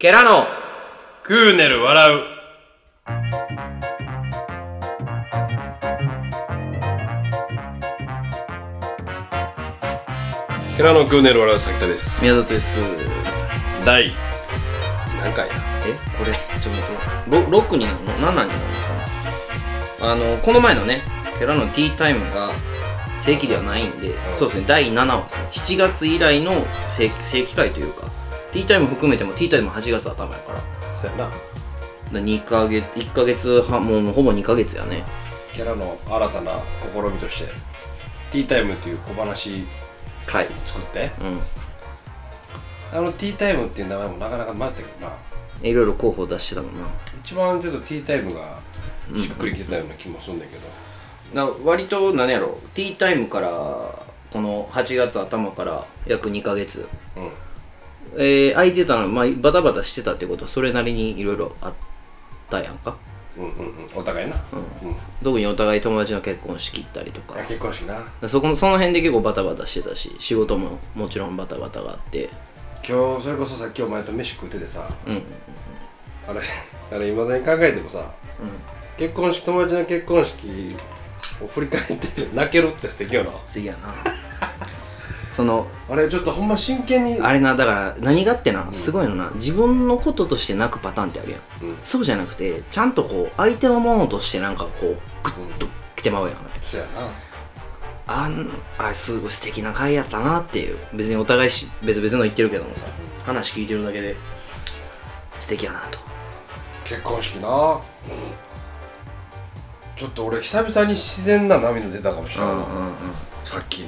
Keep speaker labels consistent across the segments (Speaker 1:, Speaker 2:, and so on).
Speaker 1: ケラの
Speaker 2: クーネル笑う。ケラのクーネル笑う崎田です。
Speaker 1: 宮里です。
Speaker 2: 第何回や
Speaker 1: えこれ、ちょっと待って。ロ6になるの ?7 になるのかな？あの、この前のね、ケラのティータイムが正規ではないんで、そうですね、第7話ですね。7月以来の正正規回というか、ティータイム含めてもティータイム8月頭やから。
Speaker 2: そうやな。
Speaker 1: ら2ヶ月、1ヶ月半、もうほぼ2ヶ月やね。
Speaker 2: ケラの新たな試みとして、ティータイムっていう小話
Speaker 1: 回。
Speaker 2: 作って、
Speaker 1: うん。
Speaker 2: あのティータイムっていう名前もなかなか迷ったけどな。
Speaker 1: いろいろ候補出してたもんな。
Speaker 2: 一番ちょっとティータイムがしっくりきてたような気もするんだけど。
Speaker 1: な割と何やろティータイムからこの8月頭から約2ヶ月
Speaker 2: うん。
Speaker 1: えー、空いてたの、まあ、バタバタしてたってことはそれなりにいろいろあったやんか、
Speaker 2: うんうんうん。お互いな。うん。
Speaker 1: 特にお互い友達の結婚式行ったりとか。
Speaker 2: あ結婚式な。
Speaker 1: そこのその辺で結構バタバタしてたし仕事ももちろんバタバタがあって。
Speaker 2: 今日それこそさ今日前と飯食っててさ。
Speaker 1: うんうん
Speaker 2: あれあれいまだに考えてもさ、結婚式友達の結婚式を振り返って泣けるって素敵よな。
Speaker 1: 次やなその
Speaker 2: あれちょっとほんま真剣に
Speaker 1: あれなだから何がってなすごいのな自分のこととして泣くパターンってあるやん、
Speaker 2: うん。
Speaker 1: そうじゃなくてちゃんとこう相手のものとしてなんかこうグッときてまうやん、
Speaker 2: そやな。
Speaker 1: あんあれすごい素敵な回やったなっていう。別にお互いし別々の言ってるけどもさ話聞いてるだけで素敵やなと。
Speaker 2: 結婚式な。ちょっと俺久々に自然な涙出たかもしれないな、
Speaker 1: うんうんうん。
Speaker 2: さっき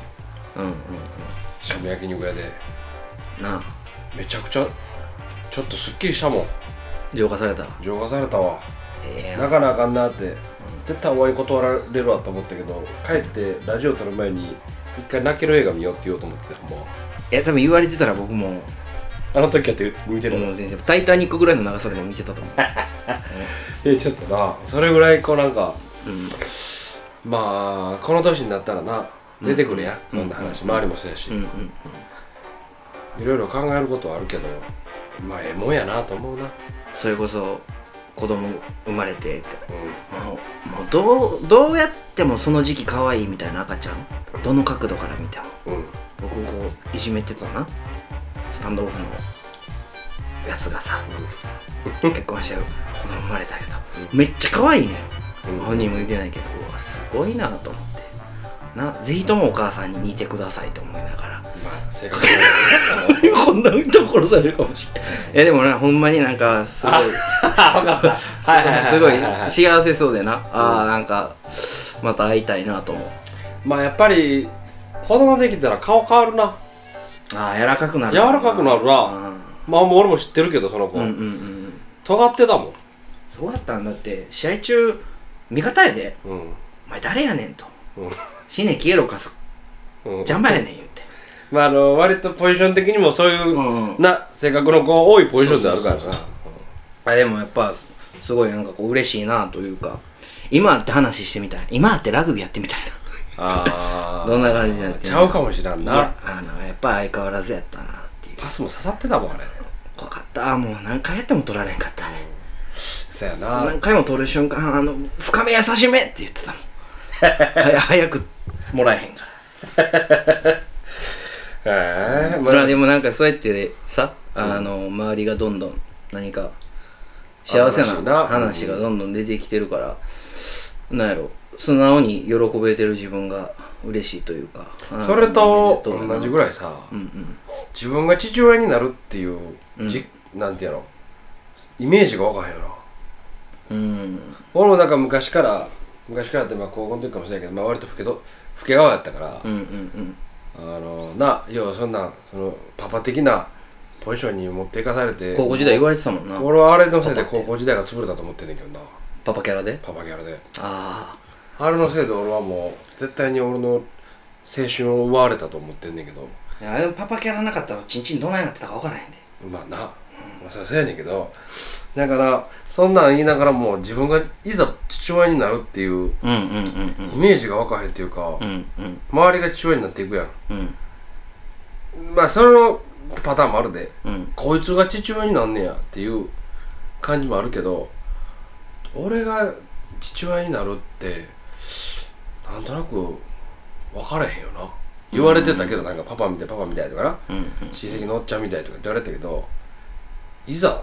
Speaker 1: うんうん
Speaker 2: しゃべ焼肉屋で。
Speaker 1: なあ。
Speaker 2: めちゃくちゃちょっとすっきりしたもん。
Speaker 1: 浄化された。
Speaker 2: 浄化されたわ。
Speaker 1: ええ
Speaker 2: 泣かなあかんなって。絶対お前に断られるわと思ったけど帰ってラジオ撮る前に一回泣ける映画見ようって言おうと思ってたもう
Speaker 1: いや多分言われてたら僕も。
Speaker 2: あの時やって見てるの？
Speaker 1: もう全然「タイタニック」ぐらいの長さでも見てたと思う。
Speaker 2: えちょっとな。それぐらいこうなんか
Speaker 1: うん。
Speaker 2: まあこの年になったらな出てくるや、そんな話、周りもそうやし、
Speaker 1: うんうん
Speaker 2: いろいろ考えることはあるけどまあええもんやなと思うな。
Speaker 1: それこそ子供生まれてって。
Speaker 2: う
Speaker 1: もうもうどうどうやってもその時期可愛いみたいな赤ちゃん？どの角度から見ても。
Speaker 2: んうん。
Speaker 1: 僕をこういじめてたな。スタンドオフのやつがさ結婚してる。子供生まれたけど、めっちゃ可愛いね、
Speaker 2: うん。
Speaker 1: 本人も言ってないけど。うわすごいなと思ってなぜひともお母さんに似てくださいと思いながら。
Speaker 2: まあ性格が
Speaker 1: こんな人殺されるかもしれない。いやでもなほんまになんかすごい。
Speaker 2: 分かった。
Speaker 1: すごい幸せそうでな。ああなんかまた会いたいなと思う。
Speaker 2: まあやっぱり子供できたら顔変わるな。
Speaker 1: ああ柔らかくなる。
Speaker 2: 柔らかくなるな。まあもう俺も知ってるけどその子、
Speaker 1: うんうんうんうん。
Speaker 2: 尖ってたもん。
Speaker 1: そうだったんだって試合中味方やで。
Speaker 2: うん「
Speaker 1: お前誰やねん」と。
Speaker 2: うん「
Speaker 1: 死ね消えろかす。
Speaker 2: うん。
Speaker 1: 邪魔やねん」言って。
Speaker 2: まああの割とポジション的にもそういう、
Speaker 1: うん。
Speaker 2: な性格の子多いポジションであるからな。
Speaker 1: あでもやっぱすすごいなんかこう嬉しいなというか。今って話してみたい。今ってラグビーやってみたい
Speaker 2: あ
Speaker 1: な どんな感じになってんの。
Speaker 2: ちゃうかもしらんな。
Speaker 1: いやあのやっぱ相変わらずやったなっていう。
Speaker 2: パスも刺さってたもんあれ。
Speaker 1: 怖かった。もう何回やっても取られんかったね
Speaker 2: そやな。
Speaker 1: 何回も取る瞬間あの「深め優しめ」って言ってたもん。はや早くもらえへんから。
Speaker 2: へえ
Speaker 1: まあ。でもなんかそうやってさ、あの周りがどんどん何か幸せ
Speaker 2: な
Speaker 1: な話が。どんどん出てきてるから、なんやろ。素直に喜べてる自分が嬉しいというか
Speaker 2: それと同じぐ
Speaker 1: らい
Speaker 2: さ、
Speaker 1: うんうん。
Speaker 2: 自分が父親になるっていう、じなんていうの？イメージが分からへんよな。
Speaker 1: うん。
Speaker 2: 俺もなんか昔から昔からってまあ高校の時かもしれないけど、まあ、割と老けど老け顔やったから、
Speaker 1: うんうんうん。
Speaker 2: あのな要はそんなそのパパ的なポジションに持っていかされて
Speaker 1: 高校時代言われてたもんな。
Speaker 2: 俺はあれのせいで高校時代が潰れたと思ってんねんけどな。
Speaker 1: パパキャラで？
Speaker 2: パパギャラで。
Speaker 1: あ
Speaker 2: あ。れのせいで俺はもう絶対に俺の青春を奪われたと思ってんねんけど。
Speaker 1: あいやパパキャラなかったらチンチンどないなってたか分からへんで。
Speaker 2: まあな、まあそりゃそうやねんけどだからそんなん言いながらも自分がいざ父親になるっていうイメージが分からへんっていうか、
Speaker 1: うんうん。
Speaker 2: 周りが父親になっていくやん。
Speaker 1: うん
Speaker 2: まあそのパターンもあるで。
Speaker 1: うん。
Speaker 2: こいつが父親になんねやっていう感じもあるけど俺が父親になるってなんとなく分からへんよな。言われてたけどなんかパパみたいパパみたいとかな。
Speaker 1: うんうん
Speaker 2: 親戚のおっちゃんみたいとかって言われたけどいざ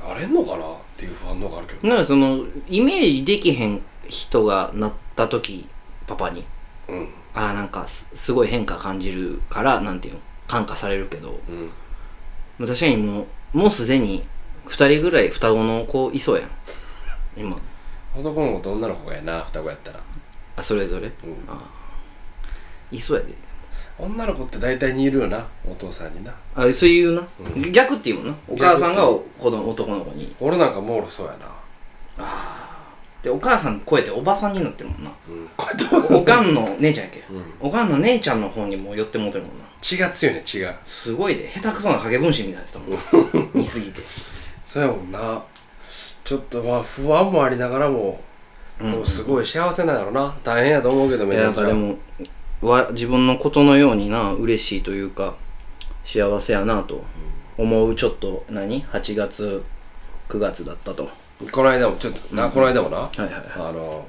Speaker 2: なれんのかなっていう不安の方があるけど。
Speaker 1: なんかそのイメージできへん人がなった時パパに。
Speaker 2: うん。
Speaker 1: ああなんかすすごい変化感じるからなんていうの感化されるけど。
Speaker 2: うん。
Speaker 1: 確かにもうもうすでに2人ぐらい双子の子いそうやん。今。
Speaker 2: 男の子と女の子がやな双子やったら。
Speaker 1: あそれぞれ？
Speaker 2: うん。
Speaker 1: いそうやで
Speaker 2: 女の子って大体にいるよなお父さんにな。
Speaker 1: あそういうな、逆っていうもんな？お母さんが子供男の子に。
Speaker 2: 俺なんかもう俺そうやな。
Speaker 1: でお母さん超えておばさんになってるもんな。
Speaker 2: うん。
Speaker 1: おかんの姉ちゃんやっけ、
Speaker 2: うん。
Speaker 1: おかんの姉ちゃんの方にも寄ってもうてるもんな。
Speaker 2: 血が強いね血が
Speaker 1: すごいで下手くそな影分身みたいになってたもん似すぎて。
Speaker 2: そうやもんな。ちょっとまあ不安もありながらも、でもすごい幸せなんやろな。大変やと思うけどめちゃくちゃ。
Speaker 1: かでもわ自分のことのようにな嬉しいというか幸せやなと思うちょっと何？8月9月だったと。は
Speaker 2: この間もちょっとな、この間もな、
Speaker 1: いはいはい。
Speaker 2: あの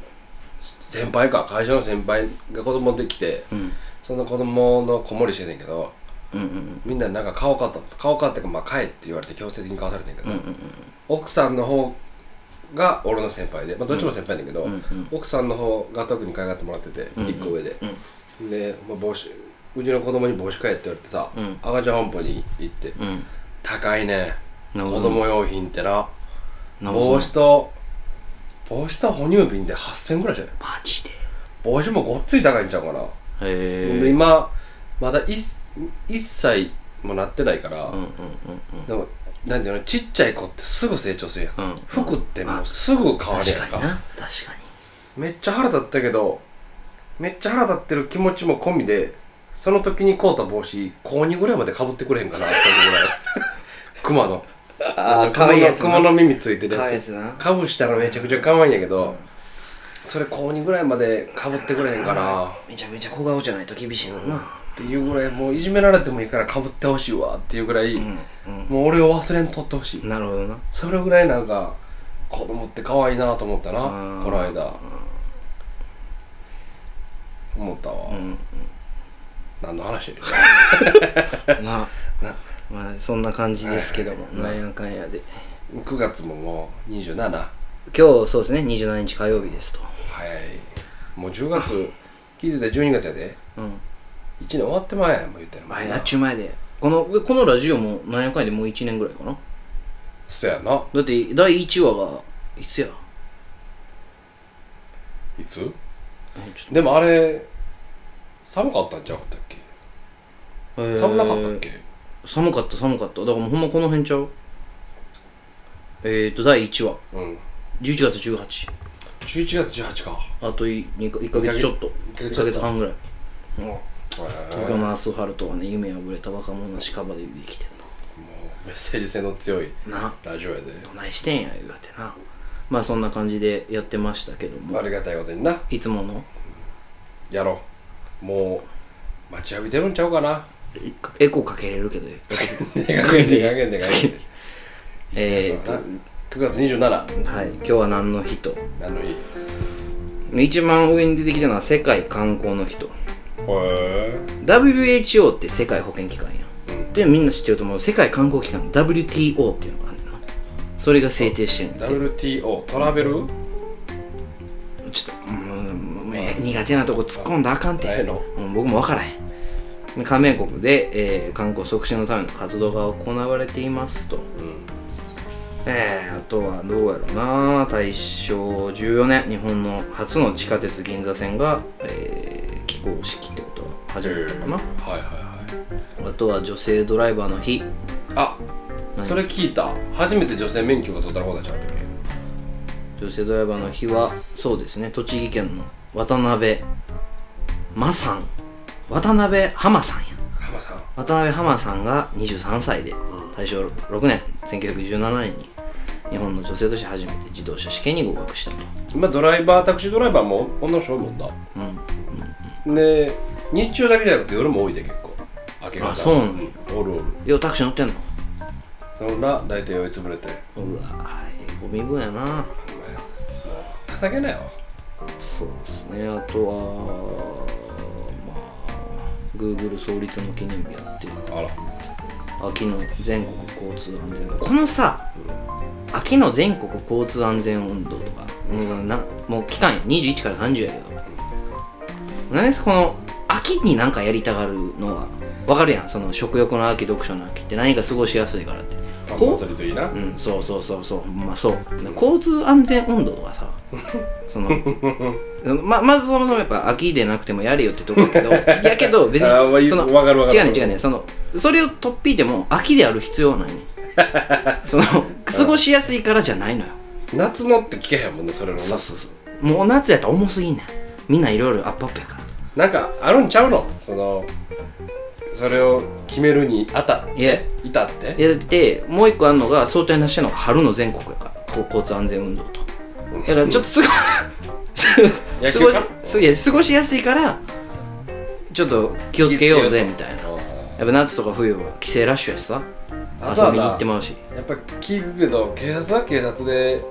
Speaker 2: 先輩か会社の先輩が子供できて、
Speaker 1: うん。
Speaker 2: その子供の子守りしてんねんけど
Speaker 1: うんうん
Speaker 2: みんななんか顔かと顔かってかまあ帰って言われて強制的に買わされてんけど、奥さんの方が俺の先輩で、まあ、どっちも先輩やねんけど、
Speaker 1: んうん
Speaker 2: 奥さんの方が特に可愛がってもらってて、一1個上で、で、まあ、帽子うちの子供に帽子買えって言われてさ、
Speaker 1: うん。
Speaker 2: 赤ちゃん本舗に行って、
Speaker 1: うん。
Speaker 2: 高いね。
Speaker 1: なるほど。
Speaker 2: 子供用品ってな。
Speaker 1: なるほど。
Speaker 2: 帽子と帽子と哺乳瓶で8000円ぐらいじゃない？
Speaker 1: マジで？
Speaker 2: 帽子もごっつい高いんちゃうかな、
Speaker 1: へえ。
Speaker 2: で今まだ 1, 1歳もなってないから、
Speaker 1: うんうん
Speaker 2: でもなんていうの？ちっちゃい子ってすぐ成長するやん、
Speaker 1: うん。
Speaker 2: 服ってもうすぐ変わる
Speaker 1: 確
Speaker 2: やんか。
Speaker 1: かにな。確か
Speaker 2: めっちゃ腹立ったけどめっちゃ腹立ってる気持ちも込みでその時に買うた帽子高2ぐらいまでかぶってくれへんかな ってぐらい。熊の。
Speaker 1: あー
Speaker 2: 熊
Speaker 1: 可愛いやつ
Speaker 2: 熊の耳ついてるやつ。かぶしたらめちゃくちゃ可愛いんやけど、それ高2ぐらいまでかぶってくれへんかなっ
Speaker 1: めちゃめちゃ小顔じゃないと厳しいもんな。
Speaker 2: ていうぐらいもういじめられてもいいからかぶってほしいわっていうぐらい、
Speaker 1: うん
Speaker 2: もう俺を忘れんとってほしい。
Speaker 1: なるほどな。
Speaker 2: それぐらいなんか子供って可愛いなと思ったな
Speaker 1: うん
Speaker 2: この間思ったわ、
Speaker 1: うん
Speaker 2: 何の話
Speaker 1: な
Speaker 2: な
Speaker 1: まあそんな感じですけども
Speaker 2: はい
Speaker 1: なんやかんやで。
Speaker 2: 9月ももう27早い
Speaker 1: 今日そうですね27日火曜日ですと。
Speaker 2: もう10月気づいたら12月やで。
Speaker 1: うん。
Speaker 2: 1年終わってまえやんもう言ったら
Speaker 1: 前やっちゅう前で。このこのラジオもなんやかんやでもう1年ぐらいかな。
Speaker 2: そやな。
Speaker 1: だって第1話がいつや？
Speaker 2: いつ？でもあれ寒かったんちゃうかったっけ？
Speaker 1: とえー。
Speaker 2: 寒なかったっけ？
Speaker 1: 寒かった寒かった。だからもうほんまこの辺ちゃう？えーと第1話。
Speaker 2: うん。
Speaker 1: 11月18
Speaker 2: 11月18か。
Speaker 1: あと 1, 1ヶ月ちょっと。
Speaker 2: 一ヶ月
Speaker 1: 1ヶ月半ぐらい。
Speaker 2: へ
Speaker 1: 東京のアスファルトはね夢破れた若者の屍でできてん
Speaker 2: もうメッセージ性の強いラジオやで。
Speaker 1: どないしてんや言うてなまあそんな感じでやってましたけども。
Speaker 2: ありがたいことにな。い
Speaker 1: つもの？
Speaker 2: やろう。もう待ちわびてるんちゃうかな。
Speaker 1: エコーかけれるけど。
Speaker 2: でかけんでかけんでかけんで
Speaker 1: え。ーと
Speaker 2: 9月27
Speaker 1: はい。今日は何の日と？
Speaker 2: 何の日？
Speaker 1: 一番上に出てきたのは世界観光の日と。
Speaker 2: へ
Speaker 1: WHO って世界保健機関や
Speaker 2: うん。
Speaker 1: んでみんな知ってると思う。世界観光機関 WTO っていうのそれが制定してるん
Speaker 2: え
Speaker 1: で
Speaker 2: WTO トラベル？
Speaker 1: ちょっとうん苦手なとこ突っ込んだらあかんて。うん、僕も分からへん。加盟国で、えー観光促進のための活動が行われていますと。
Speaker 2: うん。
Speaker 1: えー、あとはどうやろうな。大正14年日本の初の地下鉄銀座線が、えー起工式ってことは始めたかな、
Speaker 2: はいはいはい。
Speaker 1: あとは女性ドライバーの日。
Speaker 2: あ
Speaker 1: 何
Speaker 2: それ聞いた。初めて女性免許が取ったらこうだっちゃったっけ？
Speaker 1: 女性ドライバーの日はそうですね。栃木県の渡辺真さん。渡辺浜さんや。
Speaker 2: 浜さん。
Speaker 1: 渡辺浜さんが23歳で大正6年1917年に日本の女性として初めて自動車試験に合格したと、
Speaker 2: 今ドライバータクシードライバーも女の人多いもんな
Speaker 1: うん、
Speaker 2: で日中だけじゃなくて夜も多いで結構。明け方。
Speaker 1: あそうなの
Speaker 2: ん。おるおる。
Speaker 1: ようタクシー乗ってんの？
Speaker 2: そんな大体酔いつぶれて。
Speaker 1: うわええご身分やな。
Speaker 2: お前もう情けないわ
Speaker 1: そうですね。あとはまあ Google 創立の記念日やって
Speaker 2: あら。
Speaker 1: 秋の全国交通安全このさ、秋の全国交通安全運動とか、もうなもう期間や。21から30やけど、何ですこの秋になんかやりたがるのはわかるやん。その食欲の秋読書の秋って何か過ごしやすいからって
Speaker 2: パン祭りといいな。
Speaker 1: うんそうそうそうそう。まあそう。交通安全運動とかさ そのままずそもそもやっぱ秋でなくてもやれよってとこやけど やけど別にその
Speaker 2: わかるわかる
Speaker 1: 違うね違うね。そのそれをとっぴいても秋である必要ないね。その過ごしやすいからじゃないのよ。
Speaker 2: 夏のって聞けへんもんねそれのな。
Speaker 1: そうそうそう。もう夏やったら重すぎんねん。みんないろいろアップアップやから。
Speaker 2: なんかあるんちゃうの？そのそれを決めるにあた
Speaker 1: いや
Speaker 2: いたって？
Speaker 1: ででもう一個あるのが想定なしのが春の全国やか。ら交通安全運動と。だからちょっとすごい すごい過ごしやすいからちょっと気をつけようぜみたいな。
Speaker 2: あ
Speaker 1: やっぱ夏とか冬は帰省ラッシュやしさ。遊びに行ってまうし。
Speaker 2: ーやっぱ聞くけど警察は警察で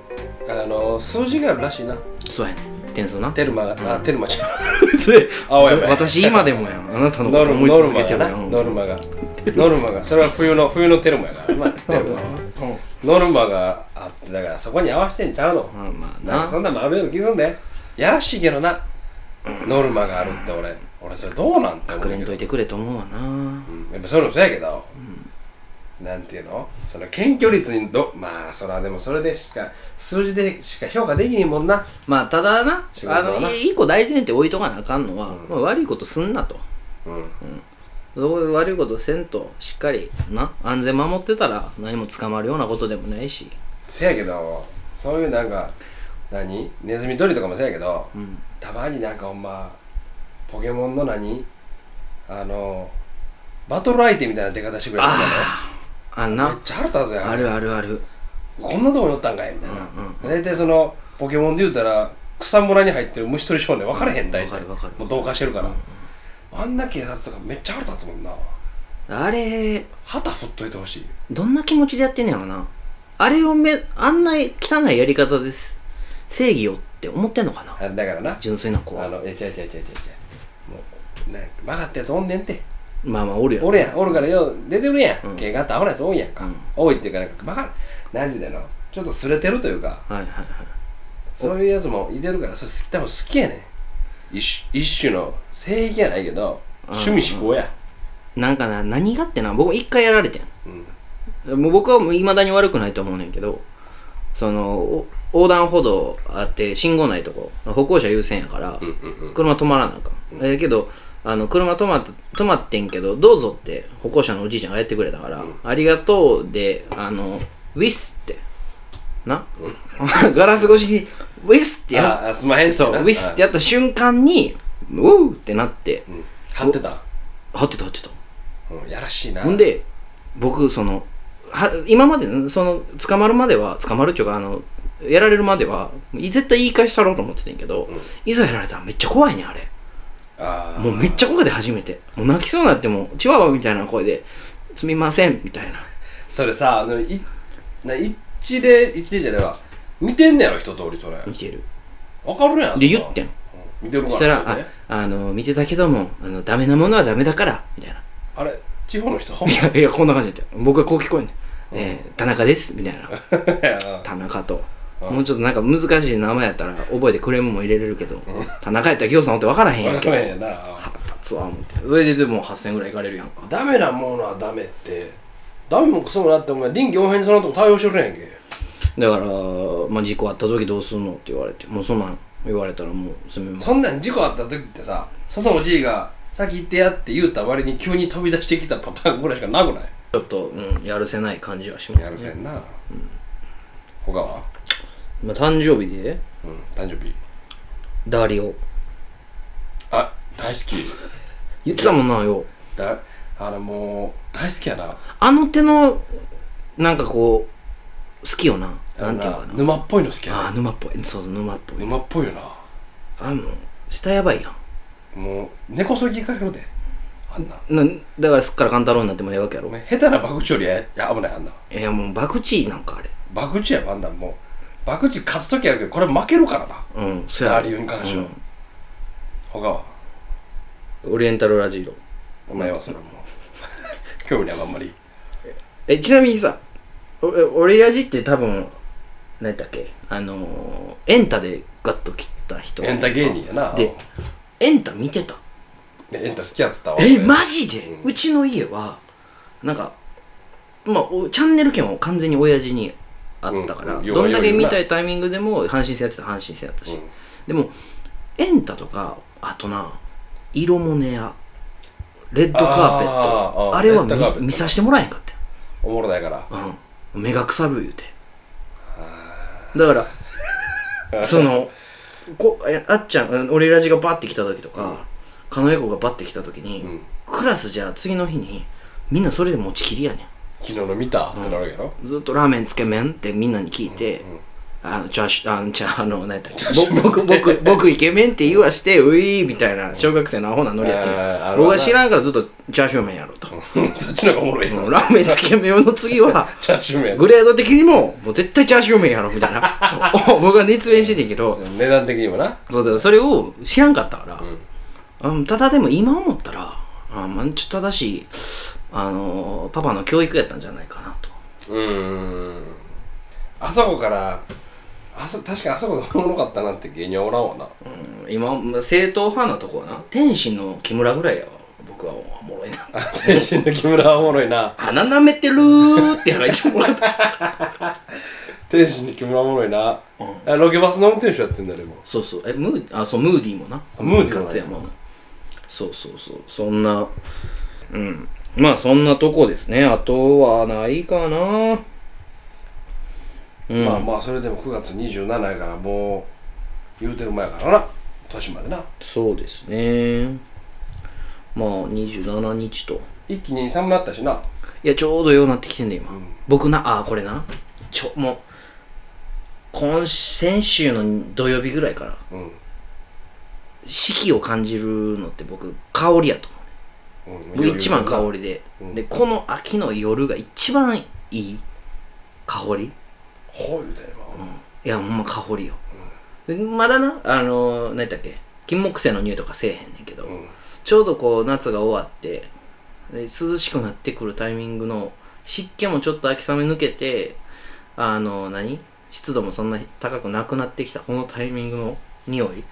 Speaker 2: あの数字があるらしいな。
Speaker 1: そうやね点数な。
Speaker 2: テルマが、あテルマちゃん
Speaker 1: 青
Speaker 2: や。ばい
Speaker 1: 私今でもやん。あなたのこ
Speaker 2: ノル
Speaker 1: と思い
Speaker 2: ノルマ
Speaker 1: けてるや
Speaker 2: なん。ノルマがノルマが。それは冬の冬のテルマやから。なテルマノルマがあってだからそこに合わせてんちゃうの。
Speaker 1: まあまあな。
Speaker 2: なんかそんなんもあるような気すんで。やらしいけどな。ノルマがあるって俺俺それどうなんて
Speaker 1: 隠れんといてくれと思うわな。
Speaker 2: うん。やっぱそういうのもそうやけど、なんていうの？その謙虚率にどまあそれはでもそれでしか数字でしか評価できひんもんな。
Speaker 1: まあただなあの一個大前提置いとかなあかんのは、まあ、悪いことすんなと。
Speaker 2: うん。
Speaker 1: そういう悪いことせんとしっかりな安全守ってたら何も捕まるようなことでもないし。
Speaker 2: せやけどそういうなんか何？ネズミ捕りとかもせやけど、
Speaker 1: ん。
Speaker 2: たまになんかほんまポケモンの何？あのバトル相手みたいな出方してくれるんだね
Speaker 1: あんな。
Speaker 2: めっちゃ腹立つやん。
Speaker 1: あるあるある。
Speaker 2: こんなとこにおったんかいみたいな、大体そのポケモンで言うたら草むらに入ってる虫取り少年分からへん大体
Speaker 1: わかるわかる
Speaker 2: もう同化してるから、あんな警察とかめっちゃ腹立つもんな。
Speaker 1: あれ
Speaker 2: 旗振っといてほしい。
Speaker 1: どんな気持ちでやってんねやろな。あれをめあんな汚いやり方です。正義をって思ってんのかな。
Speaker 2: あだからな。
Speaker 1: 純粋な子は。
Speaker 2: あのえ違う違う違う違う違う。もうね曲がったやつおんねんて
Speaker 1: まあまあおるやろ
Speaker 2: おるやん。おるからよ。う出てるやん、
Speaker 1: うん。
Speaker 2: 警官ってアホなやつ多いやんか、
Speaker 1: うん。
Speaker 2: 多いっていうかなんかバカ。なんて言うんだろう。ちょっとすれてるというか。
Speaker 1: はいはいはい。
Speaker 2: そういうやつもいてるからそれ好き多分好きやねん。一種一種の正義やないけど趣味思考や。
Speaker 1: なんかな何がってな僕一回やられてん。
Speaker 2: うん。
Speaker 1: もう僕はもう未だに悪くないと思うねんけどそのお横断歩道あって信号ないとこ歩行者優先やから、車止まらなあかん、だけどあの車止まっ止まってんけどどうぞって歩行者のおじいちゃんがやってくれたから、ありがとうであのウィスってな、ガラス越しにウィスってや
Speaker 2: ああすまへんって
Speaker 1: そう
Speaker 2: な
Speaker 1: ウィスってやった瞬間にウーってなって
Speaker 2: うん。張ってた。
Speaker 1: 張ってた。張ってた
Speaker 2: うんやらしいな。
Speaker 1: ほんで僕そのは今までその捕まるまでは捕まるっていうかあのやられるまではい絶対言い返したろうと思ってたんやけど、いざやられたらめっちゃ怖いねんあれもうめっちゃ怖いで初めて。もう泣きそうになってもチワワみたいな声で「すみません」みたいな。
Speaker 2: それさあのいな一例一例じゃないわ。見てんねやろ一通りそれ。
Speaker 1: 見てる。
Speaker 2: わかるやん。
Speaker 1: で言ってん。
Speaker 2: うん。見てるか
Speaker 1: そしたら「ああの見てたけどもあのダメなものはダメだから」みたいな。
Speaker 2: あれ地方の人？
Speaker 1: いやいやこんな感じで。僕はこう聞こえんねん。えー田中です」みたいな。田中ともうちょっとなんか難しい名前やったら覚えてクレームも入れれるけど田中やったら行さんおって分からへんやん
Speaker 2: わ
Speaker 1: け。ど
Speaker 2: かるやんな。
Speaker 1: 腹立つわ思って。それででも8000円ぐらいいかれるやんか。
Speaker 2: ダメなものはダメってダメもクソもなってお前臨機応変にそのとこ対応してるやんけ。
Speaker 1: だから、まあ、事故あった時どうすんのって言われてもうそんなん言われたらもうすみません。
Speaker 2: そんなん事故あった時ってさそのおじいが先行ってやって言うた割に急に飛び出してきたパターンぐらいしかなくない？
Speaker 1: ちょっと、うん、やるせない感じはしますね。
Speaker 2: やるせんな、他は？
Speaker 1: まあ、誕生日で？
Speaker 2: うん誕生日。
Speaker 1: ダリオ。
Speaker 2: あ大好き。
Speaker 1: 言ってたもんなよ。
Speaker 2: だあのもう大好きやな。
Speaker 1: あの手のなんかこう好きよな。なんていうかな。
Speaker 2: 沼っぽいの好きやな
Speaker 1: ああ沼っぽい。そうそう沼っぽい。
Speaker 2: 沼っぽいよな。
Speaker 1: あもう下やばいやん。
Speaker 2: もう根こそぎいかれるであんな。
Speaker 1: なだからすっからかん太郎になってもええわけやろ。
Speaker 2: 下手な博打よりやや危ないあんな。い
Speaker 1: やもう博打なんかあれ。
Speaker 2: 博打やあんなんもう博打勝つ時あるけどこれ負けるからな。
Speaker 1: うんそや。ろ
Speaker 2: ダーリューに関しては、他は？
Speaker 1: うんオリエンタルラジオ。
Speaker 2: お前はそれはもう。興味ないあんまり。
Speaker 1: えちなみにさお俺やじって多分何だっけ？あのー、エンタでガッと切った人。
Speaker 2: エンタ芸人やな。
Speaker 1: でエンタ見てた。
Speaker 2: でエンタ好きやったわ。
Speaker 1: えマジで、
Speaker 2: う
Speaker 1: うちの家はなんかまあおチャンネル権は完全に親父にあったから、
Speaker 2: うんうん
Speaker 1: どんだけ見たいタイミングでも阪神戦やってたら阪神戦やったし、
Speaker 2: うん。
Speaker 1: でもエンタとかあとな色モネやレッドカーペット
Speaker 2: あ
Speaker 1: れは見させてもらえへんかったよ
Speaker 2: おもろないから。
Speaker 1: うん。目が腐る言うて。だから そのこえあっちゃんうん俺ラジがバッて来た時とか狩野英孝がバッて来た時に、
Speaker 2: うん。
Speaker 1: クラスじゃあ次の日にみんなそれで持ちきりやね
Speaker 2: 昨日の見たってなるやろ？
Speaker 1: んずっとラーメンつけ麺ってみんなに聞いて、あのチャーシューあのじゃああの何やったっけ？僕僕僕イケメンって言わしてウィーみたいな小学生のアホなノリやって
Speaker 2: あーあるわな
Speaker 1: 僕は知らんからずっとチャーシュー麺やろと、
Speaker 2: そっちの方がおもろい。よ
Speaker 1: もうラーメンつけ麺の次は
Speaker 2: チャーシュー麺
Speaker 1: グレード的にももう絶対チャーシュー麺やろみたいな。お僕は熱弁してんねんけど。
Speaker 2: 値段的にもな。
Speaker 1: そうだよそれを知らんかったから、うん、ただでも今思ったらあまあちょっと正しいあのパパの教育やったんじゃないかなと。
Speaker 2: うーん。あそこからあそ確かにあそこがおもろかったなって芸人はおらんわな。
Speaker 1: うん今正統派なとこはな。天心の木村ぐらいやわ僕はおもろいな。
Speaker 2: 天心の木村はおもろいな。
Speaker 1: 鼻舐めてるーってのが一番おもろかった
Speaker 2: 天心の木村おもろいな、あロケバスの運転手やってんだでも
Speaker 1: そうそう。えムーあそうムーディーもな。
Speaker 2: ムーディーも
Speaker 1: そうそうそう。そんなうんまあそんなとこですね。あとはないかな。うん。
Speaker 2: まあまあそれでも9月27やからもう言うてる前やからな。年までな。
Speaker 1: そうですね。まあ27日と。
Speaker 2: 一気に寒なったしな。い
Speaker 1: やちょうどようなってきてんね今、
Speaker 2: ん。
Speaker 1: 僕なあこれな。ちょもう今先週の土曜日ぐらいから。
Speaker 2: うん。
Speaker 1: 四季を感じるのって僕香りやと思う
Speaker 2: うん
Speaker 1: 僕一番香りで、
Speaker 2: うん。
Speaker 1: でこの秋の夜が一番いい香り。
Speaker 2: ほう言うてんの
Speaker 1: いやほんま香りよ、でまだなあのー、何だっけ？金木犀の匂いとかせえへんねんけど、
Speaker 2: うん。
Speaker 1: ちょうどこう夏が終わってで涼しくなってくるタイミングの湿気もちょっと秋雨抜けてあの何？湿度もそんな高くなくなってきたこのタイミングの匂い。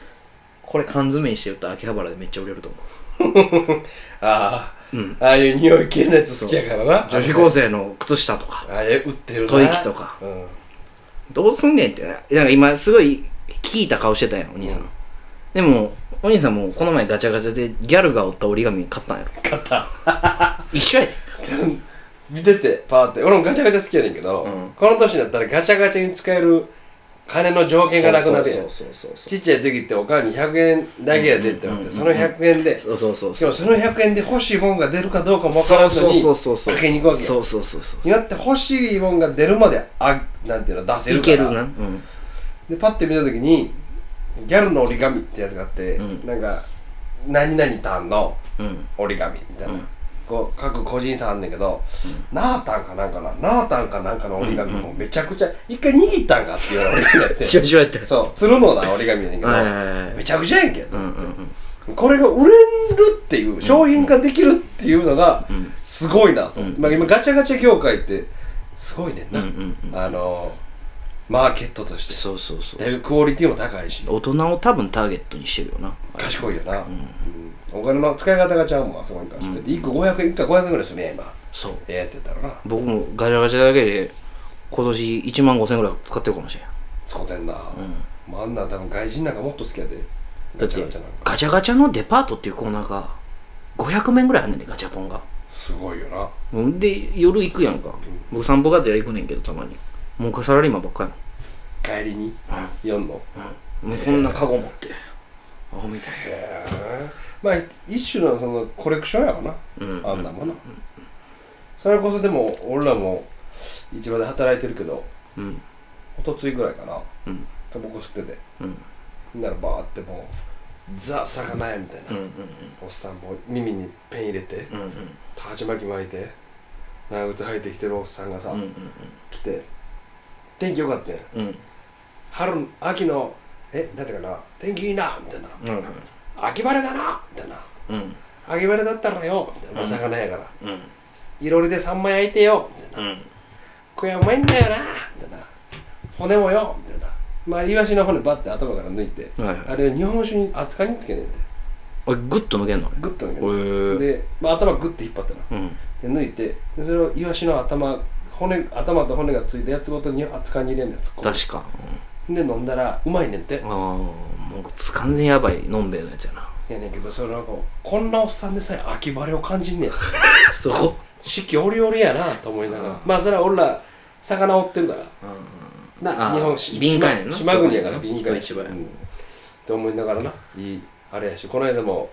Speaker 1: これ缶詰にしてると秋葉原でめっちゃ売れると思う
Speaker 2: ああ、
Speaker 1: うん。
Speaker 2: ああいう匂い系のやつ好きやからな。
Speaker 1: 女子高生の靴下とか。
Speaker 2: あれ売ってるな。
Speaker 1: 吐息とか。
Speaker 2: うん。
Speaker 1: どうすんねんって。ねなんか今すごい聞いた顔してたやんお兄さん、
Speaker 2: うん。
Speaker 1: でもお兄さんもこの前ガチャガチャでギャルが折った折り紙買ったんやろ。
Speaker 2: 買った。
Speaker 1: 一緒やで。
Speaker 2: 見ててパーって。俺もガチャガチャ好きやねんけど、
Speaker 1: うん。
Speaker 2: この年になったらガチャガチャに使える金の条件がなくなるやん。
Speaker 1: そうそうそうそう
Speaker 2: ちっちゃい時ってお母に100円だけやでって言われて、その100円で、
Speaker 1: そうそうそ
Speaker 2: の100円で欲しいもんが出るかどうかも分からずにかけに行くわけよ
Speaker 1: そうそうそうそう
Speaker 2: になって欲しいもんが出るまであなんていうの出せる
Speaker 1: い
Speaker 2: から。
Speaker 1: けるな。うん。
Speaker 2: でパッて見た時にギャルの折り紙ってやつがあって、
Speaker 1: うん。
Speaker 2: なんか何々タンの
Speaker 1: うん。
Speaker 2: 折り紙みたいな、
Speaker 1: うん
Speaker 2: こう各個人差あんねんけど、ナータンかなんかなナータンかなんかの折り紙もめちゃくちゃ一回握ったんかっていうような折り紙やって。
Speaker 1: しわしわやった
Speaker 2: そう鶴のな折り紙やねんけど、めちゃくちゃやんけ、
Speaker 1: うんうんうん
Speaker 2: これが売れるっていう商品化できるっていうのが
Speaker 1: ん
Speaker 2: すごいなと、まあ、今ガチャガチャ業界ってすごいねんな、
Speaker 1: うんうんうん
Speaker 2: あのマーケットとして。
Speaker 1: そうそうそう。
Speaker 2: クオリティも高いし。
Speaker 1: 大人を多分ターゲットにしてるよな。
Speaker 2: 賢いよな、うんお金の使い方がちゃうもんあそこに関して、で1個500円1回500円ぐらいするね今。
Speaker 1: そう。
Speaker 2: ええやつやったらな。
Speaker 1: 僕もガチャガチャだけで今年1万5000円ぐらい使ってるかもしれん。
Speaker 2: 使うてんな、まあ、あんなん多分外人なんかもっと好きやで。
Speaker 1: だ
Speaker 2: ガチャガチャなんか。
Speaker 1: ガチャガチャのデパートっていうコーナーが500面ぐらいあんねんでガチャポンが。
Speaker 2: すごいよな。
Speaker 1: うんで夜行くやんか。僕散歩がてら行くねんけどたまに。もうサラリーマンばっかり
Speaker 2: 帰りに？読ん。の？
Speaker 1: もん。もうこんなカゴ持って。アホみたい。
Speaker 2: へえまあ一種のそのコレクションやわな、
Speaker 1: うん。
Speaker 2: あんなもん。な、それこそでも俺らも市場で働いてるけど
Speaker 1: うん。
Speaker 2: 一昨日ぐらいかな。
Speaker 1: うん。
Speaker 2: タバコ吸ってて。
Speaker 1: うん。
Speaker 2: ならバーってもザ魚屋みたいな、
Speaker 1: うんうん
Speaker 2: おっさんも耳にペン入れて
Speaker 1: うんうん。
Speaker 2: 鉢巻き巻いて長靴履いてきてるおっさんがさ、
Speaker 1: うんうん
Speaker 2: 来て天気良かったやん。
Speaker 1: うん。うん
Speaker 2: 春秋のえなんていうかな天気いいなみたいな。
Speaker 1: うん
Speaker 2: 秋晴れだなみたいな。
Speaker 1: うん。
Speaker 2: 秋晴れだったらよみたいな、まあ魚やから。
Speaker 1: うん。
Speaker 2: いろりでサンマ焼いてよみたいな。
Speaker 1: うん。
Speaker 2: これうまいんだよなみたいな。骨もよみたいな。まあイワシの骨バッて頭から抜いて、
Speaker 1: はいはい。
Speaker 2: あれ日本酒に扱いにつけねえんで
Speaker 1: おいグッと抜けんの？
Speaker 2: グッと抜け
Speaker 1: へー
Speaker 2: てで、まあ、頭グッて引っ張ったら
Speaker 1: うん。
Speaker 2: で抜いてでそれをイワシの頭骨頭と骨がついたやつごとに扱いに入れんねん突っ込んで飲んだらうまいねんって。
Speaker 1: ああもう完全やばいのんべえのやつやな。
Speaker 2: やねんけどそれなんかこんなおっさんでさえ秋晴れを感じんねん
Speaker 1: そこ？
Speaker 2: 四季折々やなと思いながら。まあそれは俺ら魚追ってるから。な日本し
Speaker 1: 敏感やな。
Speaker 2: 島島国やから敏感
Speaker 1: 人一倍。
Speaker 2: うん。って思いながらな。いいあれやしこの間も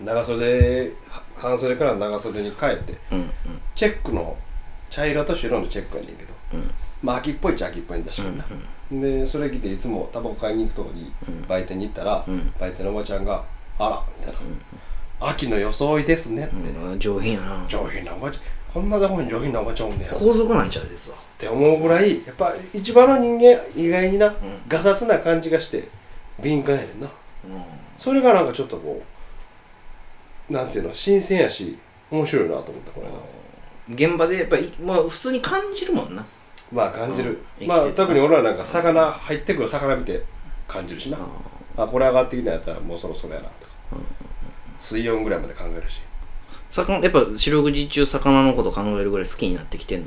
Speaker 2: 長袖は半袖から長袖に変えて
Speaker 1: うんうん。
Speaker 2: チェックの茶色と白のチェックやねんけど。
Speaker 1: うん
Speaker 2: まあ秋っぽいっちゃ秋っぽいんだしかな、でそれ着ていつもタバコ買いに行くとこに
Speaker 1: うん。
Speaker 2: 売店に行ったら、
Speaker 1: うん。
Speaker 2: 売店のおばちゃんが「あら」みたいな、秋の装いですね」って、
Speaker 1: うん。上品やな。
Speaker 2: 上品なおばちゃん。こんなとこに上品なおばちゃんおんねや。っ
Speaker 1: 皇族なんちゃうですわ。
Speaker 2: て思うぐらいやっぱ一番の人間意外にな、ガサツな感じがして敏感やねんな。それがなんかちょっとこうなんていうの新鮮やし面白いなと思ったこれな。
Speaker 1: 現場でやっぱりまあ普通に感じるもんな
Speaker 2: まあ感じる、
Speaker 1: うん。
Speaker 2: まあ特に俺らなんか魚入ってくる魚見て感じるしな、あこれ上がってきたやったらもうそろそろやなとか、水温ぐらいまで考えるし。
Speaker 1: 魚やっぱ四六時中魚のこと考えるぐらい好きになってきてんの？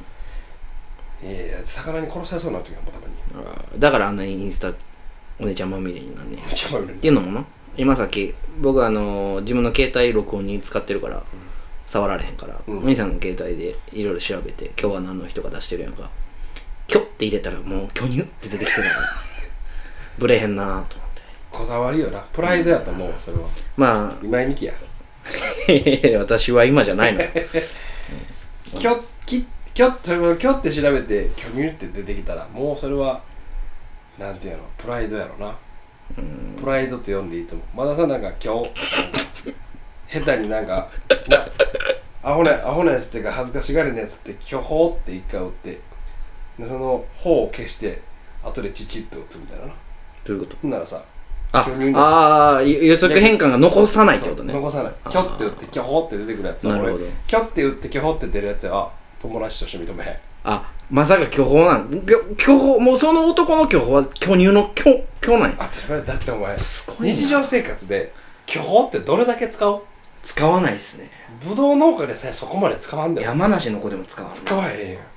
Speaker 2: いやいや魚に殺されそうになる時はもうたまに。
Speaker 1: だからあんなにインスタお姉ちゃんまみれになんねん
Speaker 2: っ
Speaker 1: ていうのもな。今さっき僕あの自分の携帯録音に使ってるから、触られへんから、
Speaker 2: うん。
Speaker 1: お兄さんの携帯でいろいろ調べて今日は何の人が出してるやんか「キョ」って入れたらもう「巨乳」って出てきてたから ブレへんなーと思って。
Speaker 2: こだわりよな。プライドやったもうそれは。
Speaker 1: ま
Speaker 2: 今井美樹や。
Speaker 1: あ 私は今じゃないの
Speaker 2: キョキキョそれをキョって調べて巨乳って出てきたらもうそれはなんていうのプライドやろな。プライドって呼んでいいと思う。まださなんか今日下手になんかなアホなアホなやつっていうか恥ずかしがりなやつって巨峰って一回打ってでその頬を消して後でチチッと打つみたいなな
Speaker 1: どういうこと？
Speaker 2: ほんならさ
Speaker 1: あ
Speaker 2: 巨乳に
Speaker 1: あー予測変換が残さないってことね。
Speaker 2: 残さない。キョって打って巨峰って出てくるやつ。は
Speaker 1: なるほど。
Speaker 2: 俺キョって打って巨峰って出るやつはあ友達として認めへん。
Speaker 1: あまさか巨峰なん？巨巨峰もうその男の巨峰は巨乳の巨巨なんや？
Speaker 2: 当たり前だってお前
Speaker 1: すごいな。
Speaker 2: 日常生活で巨峰ってどれだけ使う？
Speaker 1: 使わないっすね。
Speaker 2: ブドウ農家でさえそこまで使わんだよ
Speaker 1: 山梨の子でも使わな。い
Speaker 2: 使わへんよじゃあ